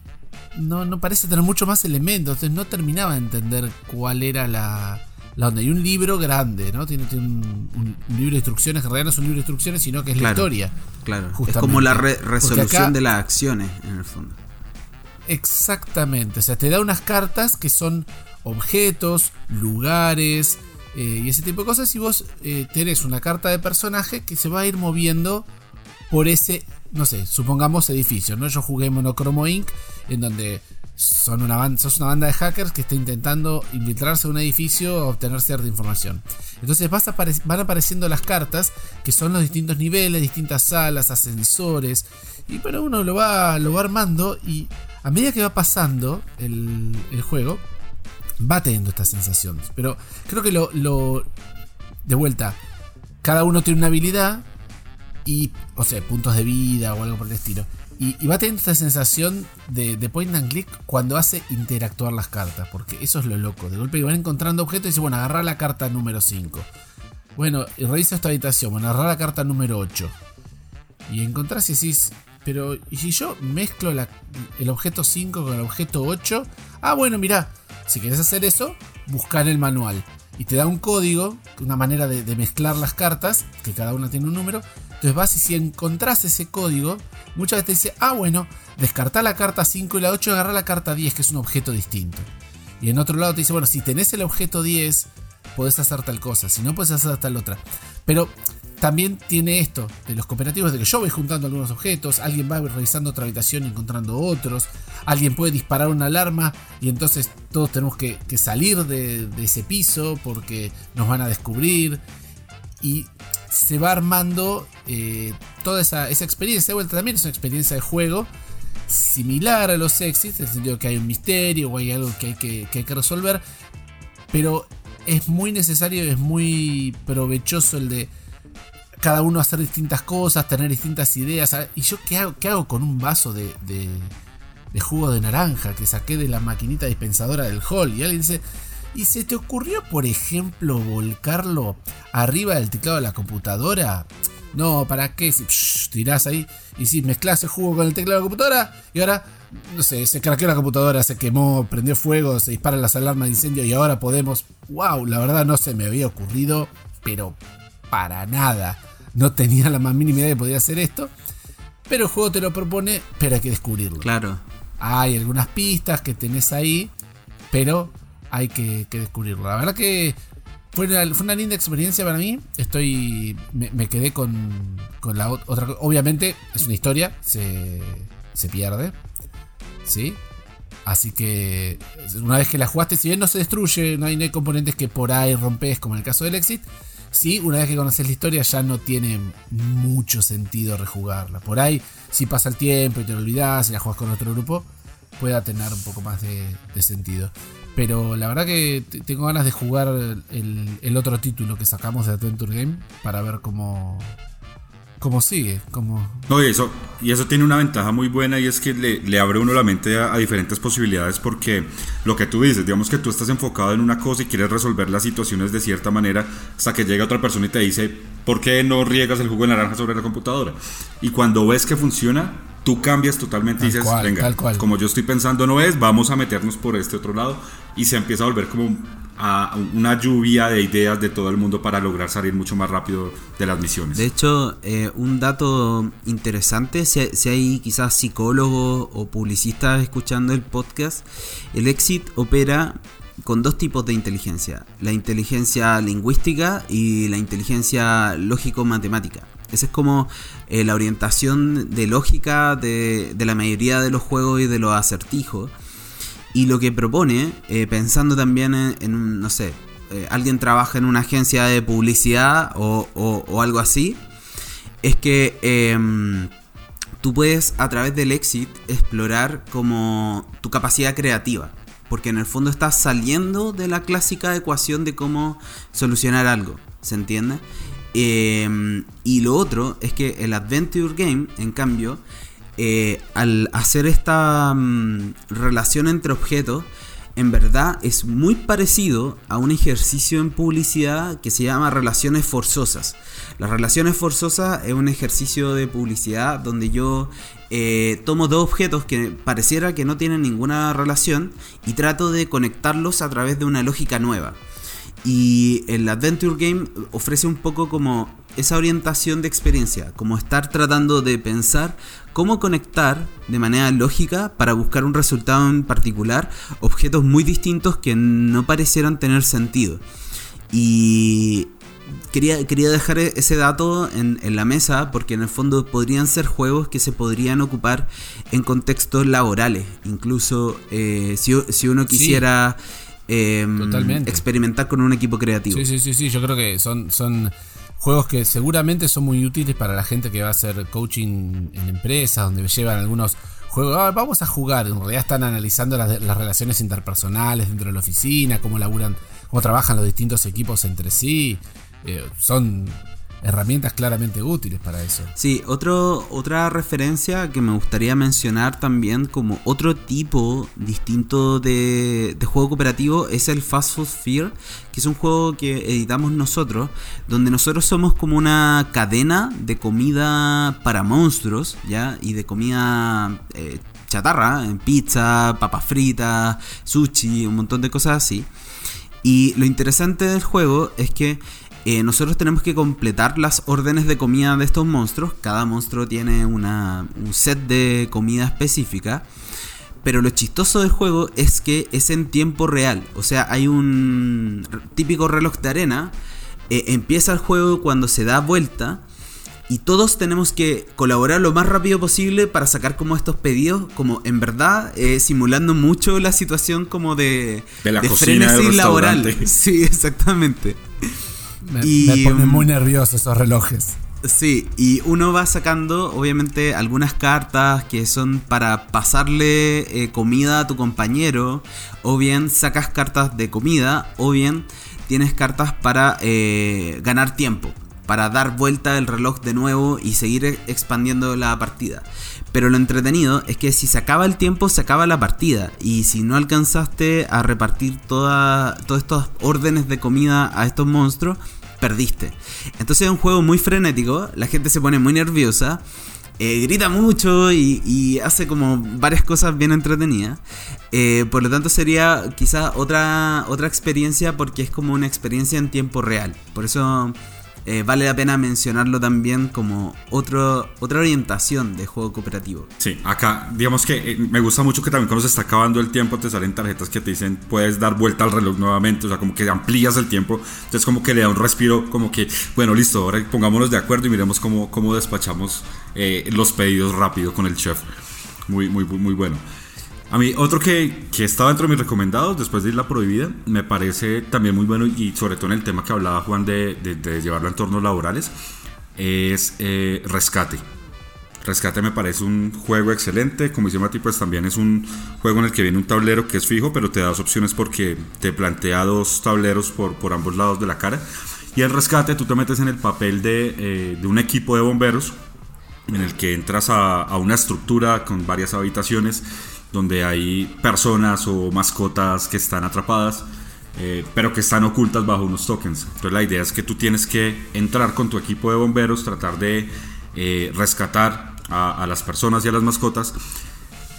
no, no parece tener mucho más elementos, entonces no terminaba de entender cuál era la, la onda. Y un libro grande, ¿no? Tiene, un, libro de instrucciones, que en realidad no es un libro de instrucciones, sino que es la historia. Claro, es como la resolución de las acciones, en el fondo. Exactamente, o sea, te da unas cartas que son objetos, lugares eh, y ese tipo de cosas. Y vos eh, tenés una carta de personaje que se va a ir moviendo por ese, no sé, supongamos edificio, ¿no? Yo jugué Monocromo Inc., en donde son una sos una banda de hackers que está intentando infiltrarse a un edificio a obtener cierta información. Entonces van apareciendo las cartas, que son los distintos niveles, distintas salas, ascensores. Y bueno, uno lo va, lo va armando y a medida que va pasando el, juego, va teniendo estas sensaciones. Pero creo que lo. De vuelta, cada uno tiene una habilidad y, o sea, puntos de vida o algo por el estilo. Y, va teniendo esta sensación de, point and click cuando hace interactuar las cartas, porque eso es lo loco. De golpe van encontrando objetos y dice, bueno, agarrar la carta número 5. Bueno, y revisa esta habitación, bueno, agarrar la carta número 8. Y encontrás y decís, pero ¿y si yo mezclo el objeto 5 con el objeto 8? Ah, bueno, mirá, si querés hacer eso, buscar el manual. Y te da un código, una manera de, mezclar las cartas, que cada una tiene un número, entonces vas y si encontrás ese código, muchas veces te dice, ah, bueno, descartá la carta 5 y la 8 y agarrá la carta 10, que es un objeto distinto. Y en otro lado te dice, bueno, si tenés el objeto 10, podés hacer tal cosa, si no, podés hacer tal otra. Pero también tiene esto de los cooperativos de que yo voy juntando algunos objetos, alguien va revisando otra habitación y encontrando otros, alguien puede disparar una alarma y entonces todos tenemos que, salir de, ese piso porque nos van a descubrir. Y se va armando eh, toda esa, experiencia. De vuelta también es una experiencia de juego similar a los exits, en el sentido que hay un misterio o hay algo que hay que, que, hay que resolver. Pero es muy necesario, es muy provechoso el de cada uno hacer distintas cosas, tener distintas ideas. ¿Y yo qué hago, qué hago con un vaso de, de, de jugo de naranja que saqué de la maquinita dispensadora del hall? Y alguien dice, ¿Y se te ocurrió, por ejemplo, volcarlo arriba del teclado de la computadora? No, ¿para qué? Si tirás ahí y si mezclas el jugo con el teclado de la computadora y ahora, no sé, se craqueó la computadora, se quemó, prendió fuego, se disparan las alarmas de incendio y ahora podemos. ¡Wow! La verdad no se me había ocurrido, pero para nada. No tenía la más mínima idea de que podía hacer esto. Pero el juego te lo propone, pero hay que descubrirlo. Claro. Hay algunas pistas que tenés ahí, pero hay que, descubrirlo. La verdad que fue una, fue una, linda experiencia para mí. Estoy. Me, quedé con, con, la otra. Obviamente, es una historia, se, se pierde. ¿Sí? Así que una vez que la jugaste, si bien no se destruye, no hay, no hay componentes que por ahí rompes, como en el caso del Exit, sí, una vez que conoces la historia ya no tiene mucho sentido rejugarla. Por ahí, si pasa el tiempo y te lo olvidas y la juegas con otro grupo, pueda tener un poco más de, sentido. Pero la verdad que tengo ganas de jugar el, el, otro título que sacamos de Adventure Game para ver cómo, cómo sigue. Cómo... No, y eso, y eso tiene una ventaja muy buena y es que le, le abre uno la mente a, diferentes posibilidades porque lo que tú dices, digamos que tú estás enfocado en una cosa y quieres resolver las situaciones de cierta manera hasta que llega otra persona y te dice, ¿por qué no riegas el jugo de naranja sobre la computadora? Y cuando ves que funciona, tú cambias totalmente y dices, venga, como yo estoy pensando no es, vamos a meternos por este otro lado y se empieza a volver como a una lluvia de ideas de todo el mundo para lograr salir mucho más rápido de las misiones. De hecho, eh, un dato interesante, si, hay quizás psicólogos o publicistas escuchando el podcast, el Exit opera con dos tipos de inteligencia, la inteligencia lingüística y la inteligencia lógico-matemática. Esa es como eh, la orientación de lógica de, de la mayoría de los juegos y de los acertijos. Y lo que propone, eh, pensando también en, no sé, eh, alguien trabaja en una agencia de publicidad o, algo así, es que em, tú puedes a través del exit explorar como tu capacidad creativa. Porque en el fondo estás saliendo de la clásica ecuación de cómo solucionar algo. ¿Se entiende? Em, y lo otro es que el Adventure Game, en cambio, eh, al hacer esta mm, relación entre objetos, en verdad es muy parecido a un ejercicio en publicidad que se llama relaciones forzosas. Las relaciones forzosas es un ejercicio de publicidad donde yo eh, tomo dos objetos que pareciera que no tienen ninguna relación y trato de conectarlos a través de una lógica nueva. Y el Adventure Game ofrece un poco como esa orientación de experiencia, como estar tratando de pensar cómo conectar de manera lógica para buscar un resultado en particular objetos muy distintos que no parecieran tener sentido. Y quería, quería dejar ese dato en, la mesa porque en el fondo podrían ser juegos que se podrían ocupar en contextos laborales. Incluso eh, si, uno quisiera... Em, experimentar con un equipo creativo. Sí, sí, sí, sí, yo creo que son, son juegos que seguramente son muy útiles para la gente que va a hacer coaching en empresas, donde llevan algunos juegos, ah, vamos a jugar, en realidad están analizando las, las, relaciones interpersonales dentro de la oficina, cómo laburan, cómo trabajan los distintos equipos entre sí. Eh, son herramientas claramente útiles para eso. Sí, otro, otra referencia que me gustaría mencionar también como otro tipo distinto de, juego cooperativo es el Fast Food Fear, que es un juego que editamos nosotros, donde nosotros somos como una cadena de comida para monstruos, ¿ya? Y de comida... Eh, chatarra, en pizza, papas fritas, sushi, un montón de cosas así. Y lo interesante del juego es que eh, nosotros tenemos que completar las órdenes de comida de estos monstruos. Cada monstruo tiene una, un set de comida específica. Pero lo chistoso del juego es que es en tiempo real. O sea, hay un típico reloj de arena. Eh, empieza el juego cuando se da vuelta. Y todos tenemos que colaborar lo más rápido posible para sacar como estos pedidos, como en verdad, eh, simulando mucho la situación como de, de la cocina frenesí laboral. Sí, exactamente. Me, y, ponen muy nerviosos esos relojes. Sí, y uno va sacando obviamente algunas cartas que son para pasarle eh, comida a tu compañero, o bien sacas cartas de comida, o bien tienes cartas para eh, ganar tiempo, para dar vuelta el reloj de nuevo y seguir e, expandiendo la partida. Pero lo entretenido es que si se acaba el tiempo, se acaba la partida. Y si no alcanzaste a repartir todas estas órdenes de comida a estos monstruos, perdiste. Entonces es un juego muy frenético, la gente se pone muy nerviosa. Eh, grita mucho y, hace como varias cosas bien entretenidas. Eh, por lo tanto sería quizá otra, otra experiencia porque es como una experiencia en tiempo real. Por eso eh, vale la pena mencionarlo también como otro, otra orientación de juego cooperativo. Sí, acá digamos que eh, me gusta mucho que también cuando se está acabando el tiempo te salen tarjetas que te dicen puedes dar vuelta al reloj nuevamente, o sea, como que amplías el tiempo, entonces como que le da un respiro, como que, bueno, listo, ahora pongámonos de acuerdo y miremos cómo, cómo despachamos eh, los pedidos rápido con el chef. Muy, muy, muy bueno. A mí, otro que, que estaba dentro de mis recomendados después de Isla Prohibida, me parece también muy bueno y sobre todo en el tema que hablaba Juan de, de, llevarlo a entornos laborales, es eh, Rescate. Rescate me parece un juego excelente. Como dice Mati, pues también es un juego en el que viene un tablero que es fijo, pero te da dos opciones porque te plantea dos tableros por, por ambos lados de la cara. Y el rescate, tú te metes en el papel de, eh, de un equipo de bomberos en el que entras a, a, una estructura con varias habitaciones donde hay personas o mascotas que están atrapadas, eh, pero que están ocultas bajo unos tokens. Entonces la idea es que tú tienes que entrar con tu equipo de bomberos, tratar de eh, rescatar a, las personas y a las mascotas.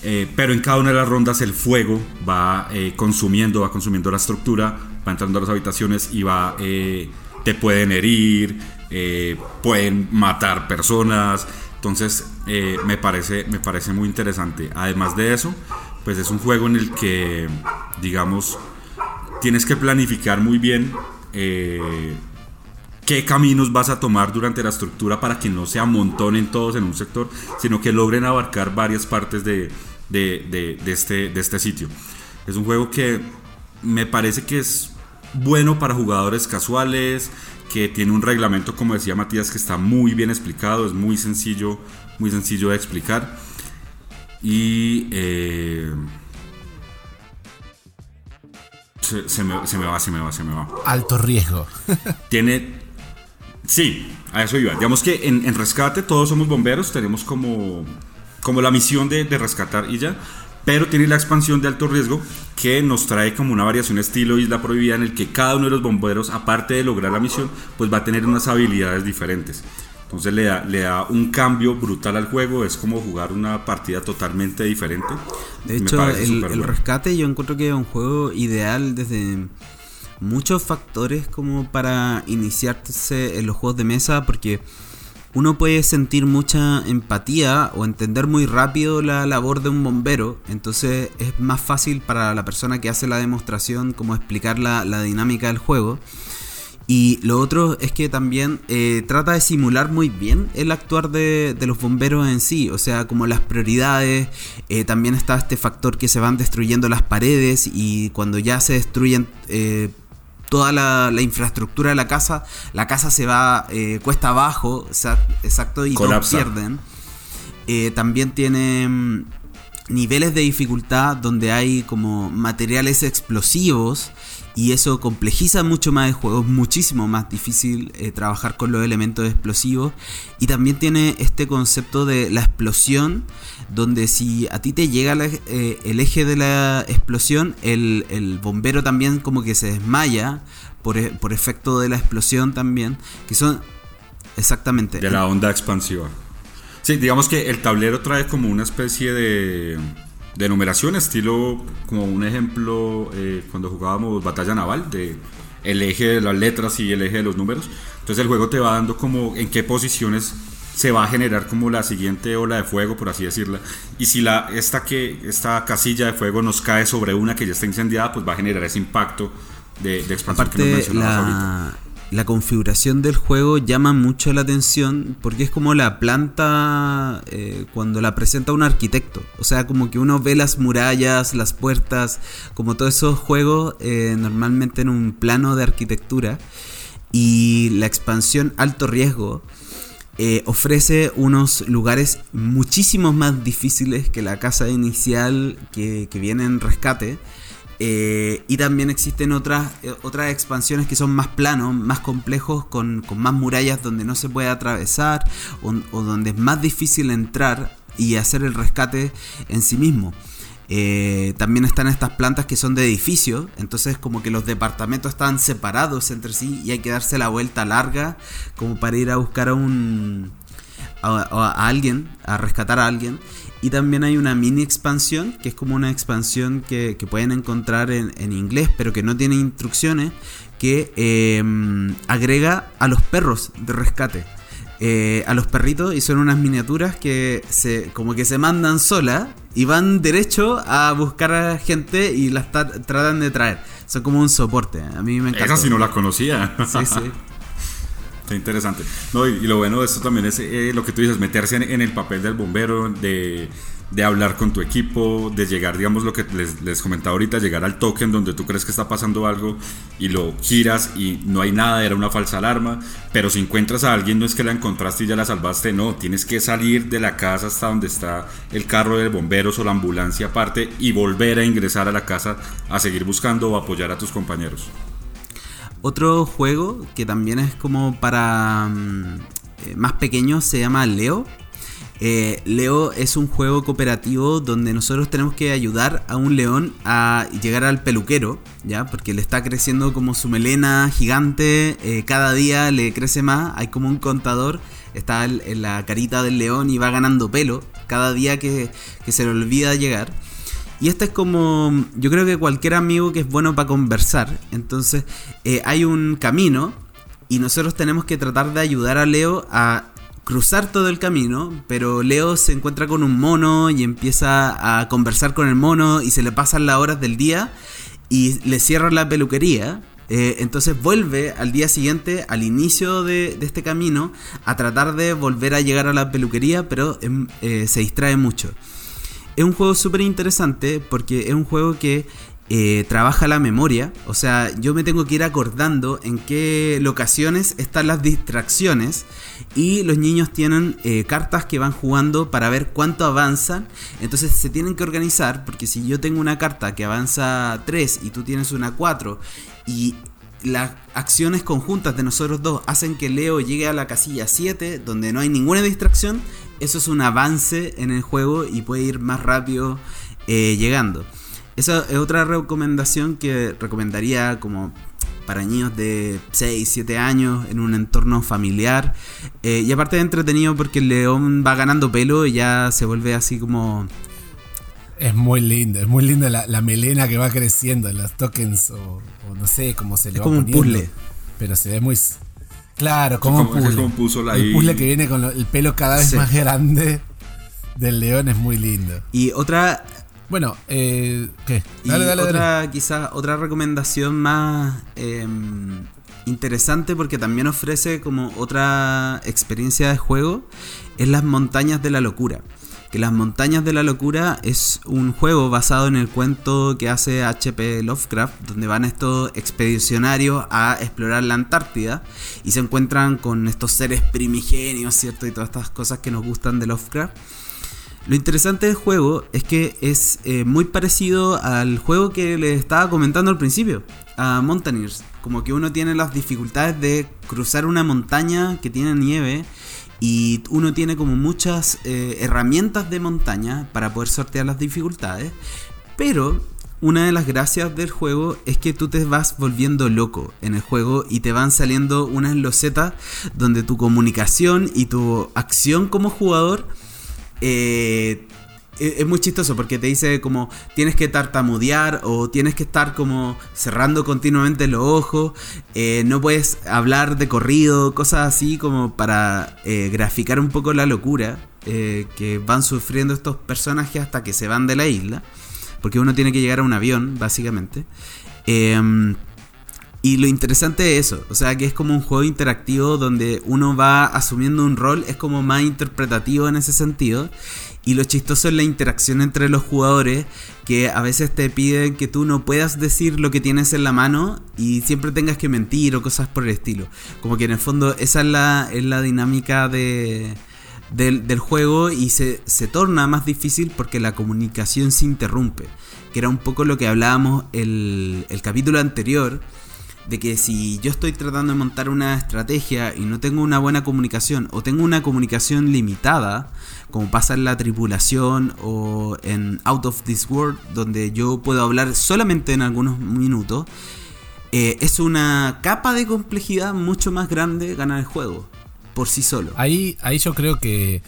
Eh, pero en cada una de las rondas el fuego va consumiendo, va consumiendo la estructura, va entrando a las habitaciones y va, te pueden herir, pueden matar personas. Entonces me, parece, me parece muy interesante. Además de eso, pues es un juego en el que, digamos, tienes que planificar muy bien qué caminos vas a tomar durante la estructura para que no se amontonen todos en un sector, sino que logren abarcar varias partes de, este, de este sitio. Es un juego que me parece que es bueno para jugadores casuales, que tiene un reglamento, como decía Matías, que está muy bien explicado, es muy sencillo, muy sencillo de explicar. Y eh, se, me, se, me, va, se me va, se me va. Alto riesgo. tiene Sí, a eso iba. Digamos que en, rescate todos somos bomberos, tenemos como, como la misión de, rescatar y ya, pero tiene la expansión de alto riesgo que nos trae como una variación estilo Isla Prohibida en el que cada uno de los bomberos, aparte de lograr la misión, pues va a tener unas habilidades diferentes. Entonces le da, le da un cambio brutal al juego, es como jugar una partida totalmente diferente. De hecho, el, el rescate yo encuentro que es un juego ideal desde muchos factores como para iniciarse en los juegos de mesa porque uno puede sentir mucha empatía o entender muy rápido la labor de un bombero, entonces es más fácil para la persona que hace la demostración como explicar la, dinámica del juego. Y lo otro es que también eh, trata de simular muy bien el actuar de, los bomberos en sí, o sea, como las prioridades, eh, también está este factor que se van destruyendo las paredes y cuando ya se destruyen... Eh, toda la, infraestructura de la casa, la casa se va eh, cuesta abajo, exacto, y todos pierden. Eh, también tiene mm, niveles de dificultad donde hay como materiales explosivos y eso complejiza mucho más el juego, es muchísimo más difícil eh, trabajar con los elementos explosivos y también tiene este concepto de la explosión, donde si a ti te llega eh, el eje de la explosión, el, bombero también como que se desmaya por, e, por efecto de la explosión también, que son exactamente... De la onda expansiva. Sí, digamos que el tablero trae como una especie de de numeración, estilo como un ejemplo eh, cuando jugábamos batalla naval, de el eje de las letras y el eje de los números. Entonces el juego te va dando como en qué posiciones se va a generar como la siguiente ola de fuego, por así decirla. Y si la, esta, que, esta casilla de fuego nos cae sobre una que ya está incendiada, pues va a generar ese impacto de, de expansión que nos mencionabas ahorita la configuración del juego llama mucho la atención porque es como la planta eh, cuando la presenta un arquitecto. O sea, como que uno ve las murallas, las puertas, como todos esos juegos eh, normalmente en un plano de arquitectura. Y la expansión alto riesgo eh, ofrece unos lugares muchísimo más difíciles que la casa inicial que, que viene en rescate. Eh, y también existen otras, eh, otras expansiones que son más planos, más complejos, con, más murallas donde no se puede atravesar o, donde es más difícil entrar y hacer el rescate en sí mismo. Eh, también están estas plantas que son de edificios, entonces como que los departamentos están separados entre sí y hay que darse la vuelta larga como para ir a buscar a un a alguien, a rescatar a alguien. Y también hay una mini expansión, que es como una expansión que, pueden encontrar en, inglés, pero que no tiene instrucciones, que em, agrega a los perros de rescate. Eh, a los perritos y son unas miniaturas que se como que se mandan sola y van derecho a buscar a gente y las tratan de traer. Son como un soporte. A mí me encanta. Esa sí no la conocía. Sí, sí. Interesante. No, y, lo bueno de esto también es eh, lo que tú dices, meterse en, el papel del bombero, de, de hablar con tu equipo, de llegar, digamos lo que les, les, comentaba ahorita, llegar al token donde tú crees que está pasando algo y lo giras y no hay nada, era una falsa alarma, pero si encuentras a alguien no es que la encontraste y ya la salvaste, no, tienes que salir de la casa hasta donde está el carro de bomberos o la ambulancia aparte y volver a ingresar a la casa a seguir buscando o apoyar a tus compañeros. Otro juego que también es como para mm, eh, más pequeños se llama Leo eh, Leo es un juego cooperativo donde nosotros tenemos que ayudar a un león a llegar al peluquero, ¿ya? Porque le está creciendo como su melena gigante, eh, cada día le crece más, hay como un contador, está en la carita del león y va ganando pelo cada día que, se le olvida llegar. Y este es como, yo creo que cualquier amigo que es bueno para conversar, entonces eh, hay un camino y nosotros tenemos que tratar de ayudar a Leo a cruzar todo el camino, pero Leo se encuentra con un mono y empieza a conversar con el mono y se le pasan las horas del día y le cierran la peluquería. Eh, entonces vuelve al día siguiente, al inicio de, este camino, a tratar de volver a llegar a la peluquería, pero em, eh, se distrae mucho. Es un juego súper interesante porque es un juego que eh, trabaja la memoria. O sea, yo me tengo que ir acordando en qué locaciones están las distracciones. Y los niños tienen eh, cartas que van jugando para ver cuánto avanzan. Entonces se tienen que organizar. Porque si yo tengo una carta que avanza 3 y tú tienes una 4. Y las acciones conjuntas de nosotros dos hacen que Leo llegue a la casilla 7. Donde no hay ninguna distracción. Eso es un avance en el juego y puede ir más rápido eh, llegando. Esa es otra recomendación que recomendaría como para niños de 6, 7 años en un entorno familiar. Eh, y aparte de entretenido porque el león va ganando pelo y ya se vuelve así como... Es muy lindo, es muy linda la, melena que va creciendo, los tokens o, no sé cómo se le es como un puzzle. Pero se ve muy... Claro, como, un puzzle. un puzzle que viene con el pelo cada vez más grande del león es muy lindo. Y otra bueno, eh, ¿qué? Dale, dale, otra, quizás otra recomendación más em, interesante porque también ofrece como otra experiencia de juego es las montañas de la locura. Que las montañas de la locura es un juego basado en el cuento que hace HP Lovecraft, donde van estos expedicionarios a explorar la Antártida y se encuentran con estos seres primigenios, ¿cierto? Y todas estas cosas que nos gustan de Lovecraft. Lo interesante del juego es que es eh, muy parecido al juego que les estaba comentando al principio, a Mountaineers. Como que uno tiene las dificultades de cruzar una montaña que tiene nieve y uno tiene como muchas eh, herramientas de montaña para poder sortear las dificultades. Pero una de las gracias del juego es que tú te vas volviendo loco en el juego y te van saliendo unas losetas donde tu comunicación y tu acción como jugador eh, es muy chistoso porque te dice como tienes que tartamudear o tienes que estar como cerrando continuamente los ojos, eh, no puedes hablar de corrido, cosas así como para eh, graficar un poco la locura que van sufriendo estos personajes hasta que se van de la isla, porque uno tiene que llegar a un avión, básicamente. Em, y lo interesante es eso, o sea que es como un juego interactivo donde uno va asumiendo un rol, es como más interpretativo en ese sentido. Y lo chistoso es la interacción entre los jugadores, que a veces te piden que tú no puedas decir lo que tienes en la mano y siempre tengas que mentir o cosas por el estilo. Como que en el fondo esa es la, es la dinámica de, del, juego y se, se torna más difícil porque la comunicación se interrumpe. Que era un poco lo que hablábamos el, el capítulo anterior de que si yo estoy tratando de montar una estrategia y no tengo una buena comunicación o tengo una comunicación limitada, como pasa en la tripulación o en Out of This World, donde yo puedo hablar solamente en algunos minutos, eh, es una capa de complejidad mucho más grande ganar el juego por sí solo. Ahí, ahí yo creo que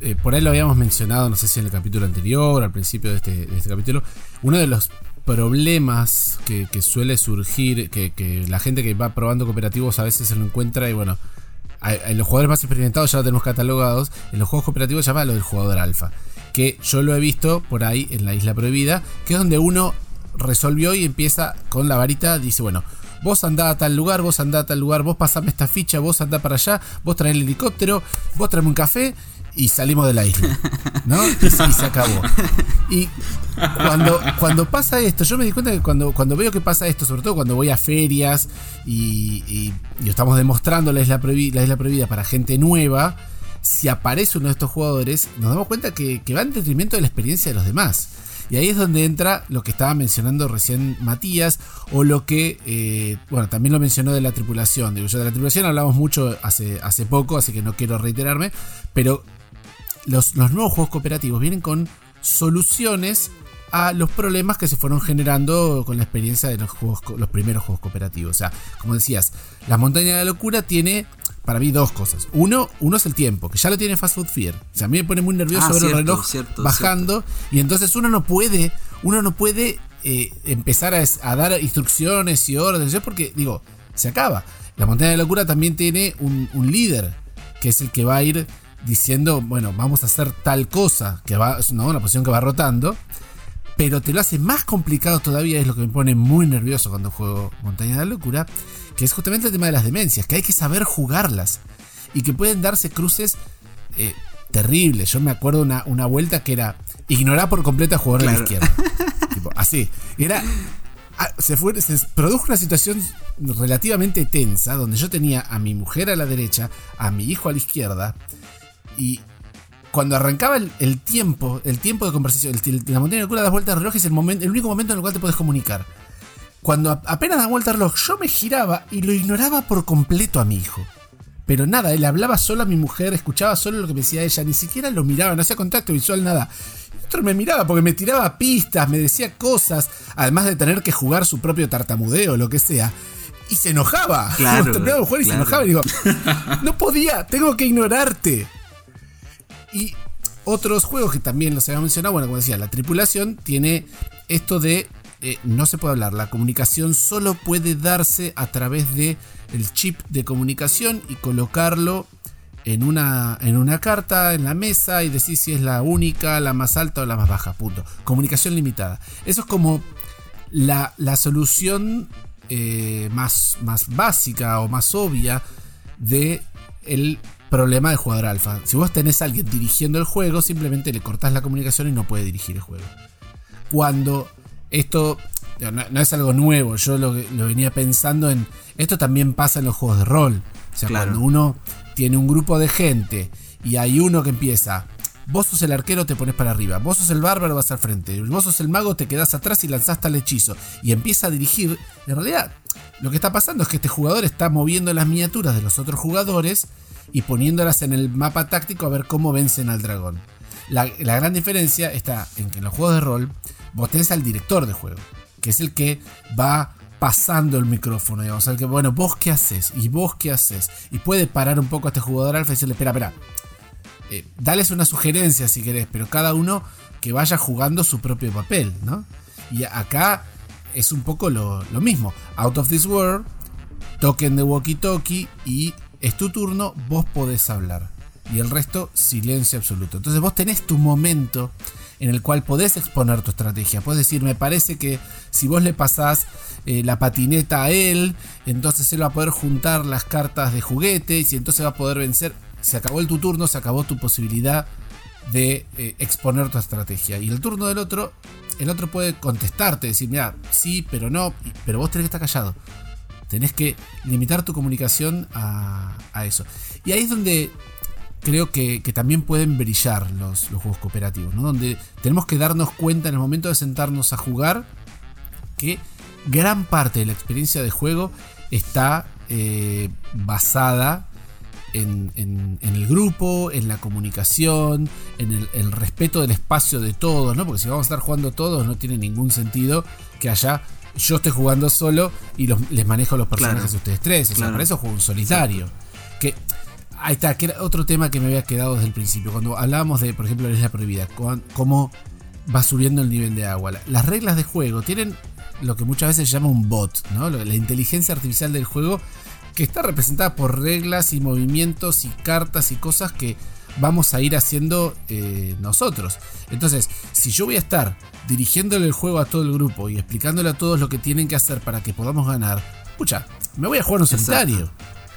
eh, por ahí lo habíamos mencionado, no sé si en el capítulo anterior, al principio de este, de este capítulo, uno de los problemas que, suele surgir, que, la gente que va probando cooperativos a veces se lo encuentra y bueno, en los jugadores más experimentados ya lo tenemos catalogados, en los juegos cooperativos se llama lo del jugador alfa, que yo lo he visto por ahí en la isla prohibida, que es donde uno resolvió y empieza con la varita, dice, bueno, vos andá a tal lugar, vos andá a tal lugar, vos pasame esta ficha, vos andá para allá, vos trae el helicóptero, vos traeme un café y salimos de la isla. ¿No? Y, se acabó. Y cuando, cuando pasa esto, yo me di cuenta que cuando, cuando veo que pasa esto, sobre todo cuando voy a ferias y, estamos demostrando la isla, la isla prohibida para gente nueva, si aparece uno de estos jugadores, nos damos cuenta que, va en detrimento de la experiencia de los demás. Y ahí es donde entra lo que estaba mencionando recién Matías, o lo que, eh, bueno, también lo mencionó de la tripulación. Digo, yo de la tripulación hablamos mucho hace, hace poco, así que no quiero reiterarme, pero los, los nuevos juegos cooperativos vienen con soluciones a los problemas que se fueron generando con la experiencia de los, juegos, los primeros juegos cooperativos. O sea, como decías, la montaña de la locura tiene para mí dos cosas. Uno, uno es el tiempo, que ya lo tiene Fast Food Fear. O sea, a mí me pone muy nervioso ah, ver el reloj bajando. Y entonces uno no puede, uno no puede eh, empezar a, dar instrucciones y órdenes. Porque, digo, se acaba. La montaña de la locura también tiene un, líder, que es el que va a ir diciendo, bueno, vamos a hacer tal cosa, que va, es una posición que va rotando pero te lo hace más complicado todavía, es lo que me pone muy nervioso cuando juego Montaña de la Locura, que es justamente el tema de las demencias, que hay que saber jugarlas y que pueden darse cruces eh, terribles. Yo me acuerdo una, una vuelta que era ignorar por completo a jugador de la izquierda. así. Era. Ah, se, fue, se produjo una situación relativamente tensa donde yo tenía a mi mujer a la derecha, a mi hijo a la izquierda, y cuando arrancaba el, tiempo, el tiempo de conversación, la montaña de locura das vueltas al reloj es el, momento, el único momento en el cual te puedes comunicar. Cuando apenas da vuelta al reloj, yo me giraba y lo ignoraba por completo a mi hijo. Pero nada, él hablaba solo a mi mujer, escuchaba solo lo que me decía ella, ni siquiera lo miraba, no hacía contacto visual, nada. Y otro me miraba porque me tiraba pistas, me decía cosas, además de tener que jugar su propio tartamudeo, lo que sea. Y se enojaba. Claro, jugar y se enojaba. Y digo, no podía, tengo que ignorarte. Y otros juegos que también los había mencionado, bueno, como decía, la tripulación tiene esto de eh, no se puede hablar, la comunicación solo puede darse a través de el chip de comunicación y colocarlo en una, en una carta en la mesa y decir si es la única, la más alta o la más baja. Punto. Comunicación limitada. Eso es como la, solución eh, más, más básica o más obvia de el problema de jugador alfa. Si vos tenés a alguien dirigiendo el juego, simplemente le cortás la comunicación y no puede dirigir el juego. Cuando esto no, es algo nuevo, yo lo, venía pensando en. Esto también pasa en los juegos de rol. O sea, cuando uno tiene un grupo de gente y hay uno que empieza. Vos sos el arquero, te pones para arriba. Vos sos el bárbaro, vas al frente. Vos sos el mago, te quedás atrás y lanzás tal hechizo. Y empieza a dirigir. En realidad, lo que está pasando es que este jugador está moviendo las miniaturas de los otros jugadores y poniéndolas en el mapa táctico a ver cómo vencen al dragón. La, gran diferencia está en que en los juegos de rol vos tenés al director de juego, que es el que va pasando el micrófono, digamos, el que, bueno, vos qué haces y vos qué haces, y puede parar un poco a este jugador alfa y decirle, espera, espera, eh, dales una sugerencia si querés, pero cada uno que vaya jugando su propio papel, ¿no? Y acá es un poco lo, lo mismo. Out of this world, token de walkie-talkie y es tu turno, vos podés hablar. Y el resto, silencio absoluto. Entonces vos tenés tu momento en el cual podés exponer tu estrategia. Podés decir, me parece que si vos le pasás eh, la patineta a él, entonces él va a poder juntar las cartas de juguetes y entonces va a poder vencer. Se acabó el tu turno, se acabó tu posibilidad de eh, exponer tu estrategia. Y el turno del otro, el otro puede contestarte, decir, mira, sí, pero no, pero vos tenés que estar callado. Tenés que limitar tu comunicación a, eso. Y ahí es donde creo que, también pueden brillar los, juegos cooperativos, ¿no? Donde tenemos que darnos cuenta en el momento de sentarnos a jugar que gran parte de la experiencia de juego está eh, basada en, el grupo, en la comunicación, en el, el, respeto del espacio de todos, ¿no? Porque si vamos a estar jugando todos no tiene ningún sentido que haya yo estoy jugando solo y les manejo los personajes de ustedes tres. O sea, para eso juego un solitario. Que ahí está, que era otro tema que me había quedado desde el principio. Cuando hablábamos de, por ejemplo, la isla prohibida, cómo va subiendo el nivel de agua. Las reglas de juego tienen lo que muchas veces se llama un bot, ¿no? La inteligencia artificial del juego que está representada por reglas y movimientos y cartas y cosas que vamos a ir haciendo eh, nosotros. Entonces, si yo voy a estar dirigiéndole el juego a todo el grupo y explicándole a todos lo que tienen que hacer para que podamos ganar, pucha, me voy a jugar un solitario.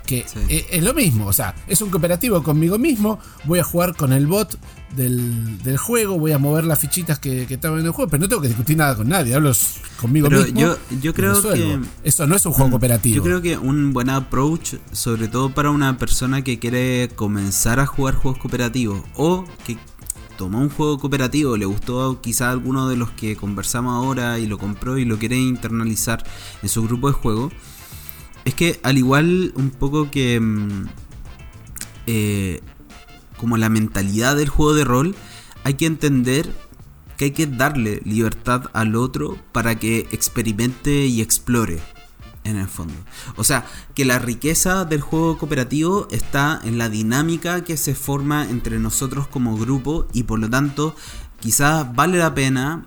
Que e, es, lo mismo, o sea, es un cooperativo conmigo mismo, voy a jugar con el bot del, juego, voy a mover las fichitas que, que están en el juego, pero no tengo que discutir nada con nadie, hablo conmigo mismo. Yo, yo creo que eso no es un juego mm, cooperativo. Yo creo que un buen approach, sobre todo para una persona que quiere comenzar a jugar juegos cooperativos o que tomó un juego cooperativo, le gustó quizá alguno de los que conversamos ahora y lo compró y lo quiere internalizar en su grupo de juego, es que al igual un poco que mm, eh, como la mentalidad del juego de rol, hay que entender que hay que darle libertad al otro para que experimente y explore en el fondo. O sea, que la riqueza del juego cooperativo está en la dinámica que se forma entre nosotros como grupo y por lo tanto quizás vale la pena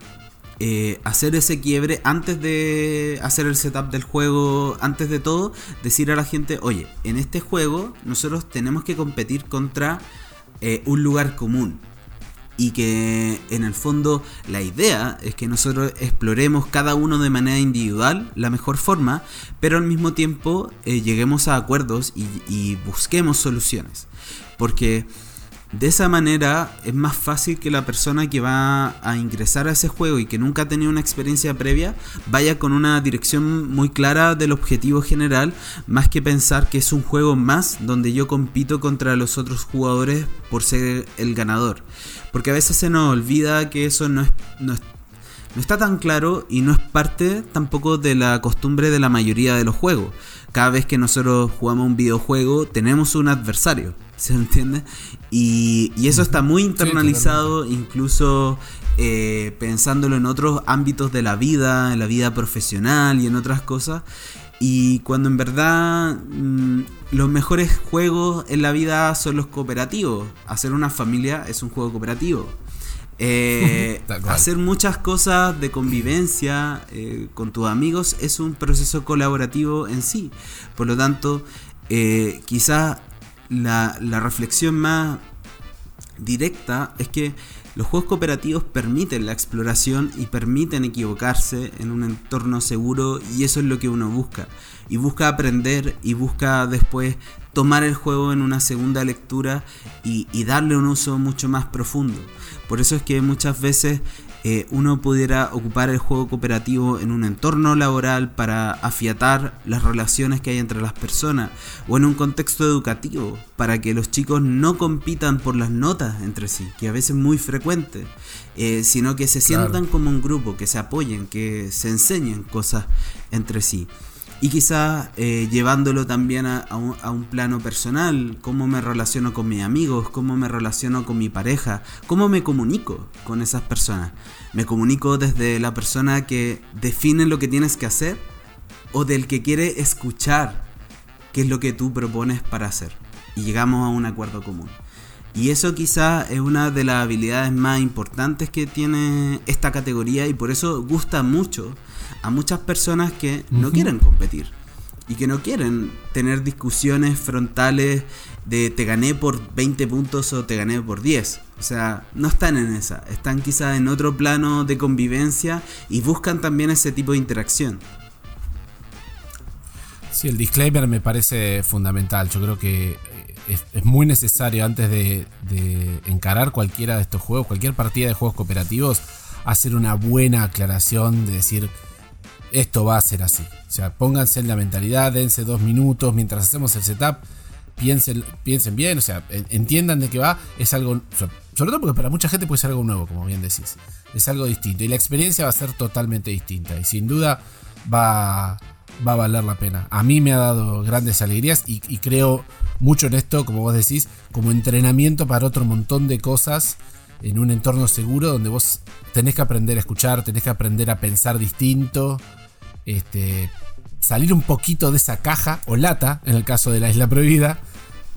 eh, hacer ese quiebre antes de hacer el setup del juego, antes de todo, decir a la gente, oye, en este juego nosotros tenemos que competir contra eh, un lugar común y que en el fondo la idea es que nosotros exploremos cada uno de manera individual la mejor forma, pero al mismo tiempo eh, lleguemos a acuerdos y, busquemos soluciones. Porque de esa manera es más fácil que la persona que va a ingresar a ese juego y que nunca ha tenido una experiencia previa vaya con una dirección muy clara del objetivo general, más que pensar que es un juego más donde yo compito contra los otros jugadores por ser el ganador. Porque a veces se nos olvida que eso no, es, no, está tan claro y no es parte tampoco de la costumbre de la mayoría de los juegos. Cada vez que nosotros jugamos un videojuego tenemos un adversario, ¿se entiende? Y, eso está muy internalizado, incluso eh, pensándolo en otros ámbitos de la vida, en la vida profesional y en otras cosas. Y cuando en verdad mm, los mejores juegos en la vida son los cooperativos. Hacer una familia es un juego cooperativo. Eh, hacer muchas cosas de convivencia eh, con tus amigos es un proceso colaborativo en sí. Por lo tanto, eh, quizás la, la reflexión más directa es que los juegos cooperativos permiten la exploración y permiten equivocarse en un entorno seguro y eso es lo que uno busca. Y busca aprender y busca después tomar el juego en una segunda lectura y, darle un uso mucho más profundo. Por eso es que muchas veces eh, uno pudiera ocupar el juego cooperativo en un entorno laboral para afiatar las relaciones que hay entre las personas o en un contexto educativo para que los chicos no compitan por las notas entre sí, que a veces es muy frecuente, eh, sino que se sientan como un grupo, que se apoyen, que se enseñen cosas entre sí y quizás eh, llevándolo también a, un, plano personal, cómo me relaciono con mis amigos, cómo me relaciono con mi pareja, cómo me comunico con esas personas. Me comunico desde la persona que define lo que tienes que hacer o del que quiere escuchar qué es lo que tú propones para hacer. Y llegamos a un acuerdo común. Y eso quizás es una de las habilidades más importantes que tiene esta categoría y por eso gusta mucho a muchas personas que no quieren competir y que no quieren tener discusiones frontales de te gané por 20 puntos o te gané por 10. O sea, no están en esa, están quizás en otro plano de convivencia y buscan también ese tipo de interacción. Sí, el disclaimer me parece fundamental. Yo creo que es, muy necesario antes de, de encarar cualquiera de estos juegos, cualquier partida de juegos cooperativos, hacer una buena aclaración de decir esto va a ser así. O sea, pónganse en la mentalidad, dense dos minutos mientras hacemos el setup, piensen, piensen bien, o sea, entiendan de qué va. Es algo, sobre todo porque para mucha gente puede ser algo nuevo, como bien decís. Es algo distinto y la experiencia va a ser totalmente distinta y sin duda va, va a valer la pena. A mí me ha dado grandes alegrías y, y creo mucho en esto, como vos decís, como entrenamiento para otro montón de cosas en un entorno seguro donde vos tenés que aprender a escuchar, tenés que aprender a pensar distinto este, salir un poquito de esa caja o lata, en el caso de la isla prohibida,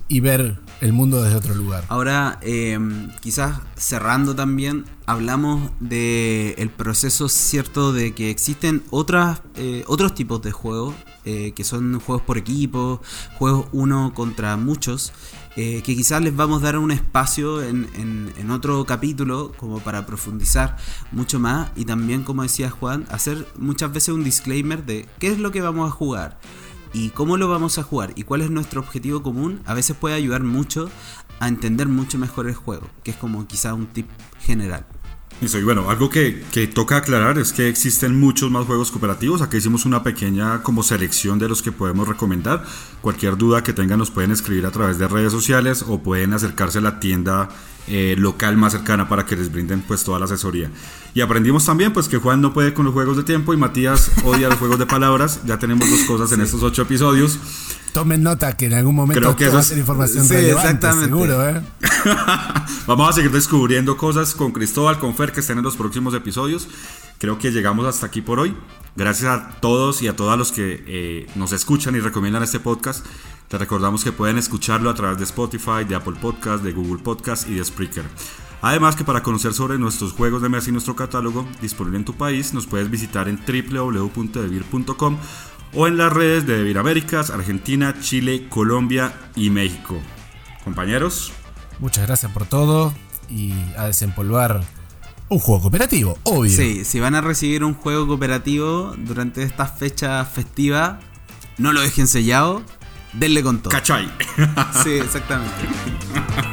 y ver el mundo desde otro lugar. Ahora, em, quizás cerrando también, hablamos del el proceso cierto de que existen otras, eh, otros tipos de juegos, eh, que son juegos por equipo, juegos uno contra muchos, eh, que quizás les vamos a dar un espacio en, en, otro capítulo como para profundizar mucho más y también como decía Juan, hacer muchas veces un disclaimer de qué es lo que vamos a jugar y cómo lo vamos a jugar y cuál es nuestro objetivo común, a veces puede ayudar mucho a entender mucho mejor el juego, que es como quizá un tip general. Y bueno, algo que, que, toca aclarar es que existen muchos más juegos cooperativos. Aquí hicimos una pequeña como selección de los que podemos recomendar. Cualquier duda que tengan nos pueden escribir a través de redes sociales o pueden acercarse a la tienda eh, local más cercana para que les brinden pues toda la asesoría. Y aprendimos también pues que Juan no puede con los juegos de tiempo y Matías odia los juegos de palabras. Ya tenemos dos cosas en estos ocho episodios. Tomen nota que en algún momento Creo que eso va a ser información sí, relevante, seguro, ¿eh? Vamos a seguir descubriendo cosas con Cristóbal, con Fer, que estén en los próximos episodios. Creo que llegamos hasta aquí por hoy. Gracias a todos y a todas los que eh, nos escuchan y recomiendan este podcast. Te recordamos que pueden escucharlo a través de Spotify, de Apple Podcast, de Google Podcast y de Spreaker. Además que para conocer sobre nuestros juegos de mesa y nuestro catálogo disponible en tu país, nos puedes visitar en www.devir.com o en las redes de Devir Américas, Argentina, Chile, Colombia y México. Compañeros. Muchas gracias por todo y a desempolvar un juego cooperativo, obvio. Sí, si van a recibir un juego cooperativo durante estas fechas festivas, no lo dejen sellado, denle con todo. ¿Cachai? sí, exactamente.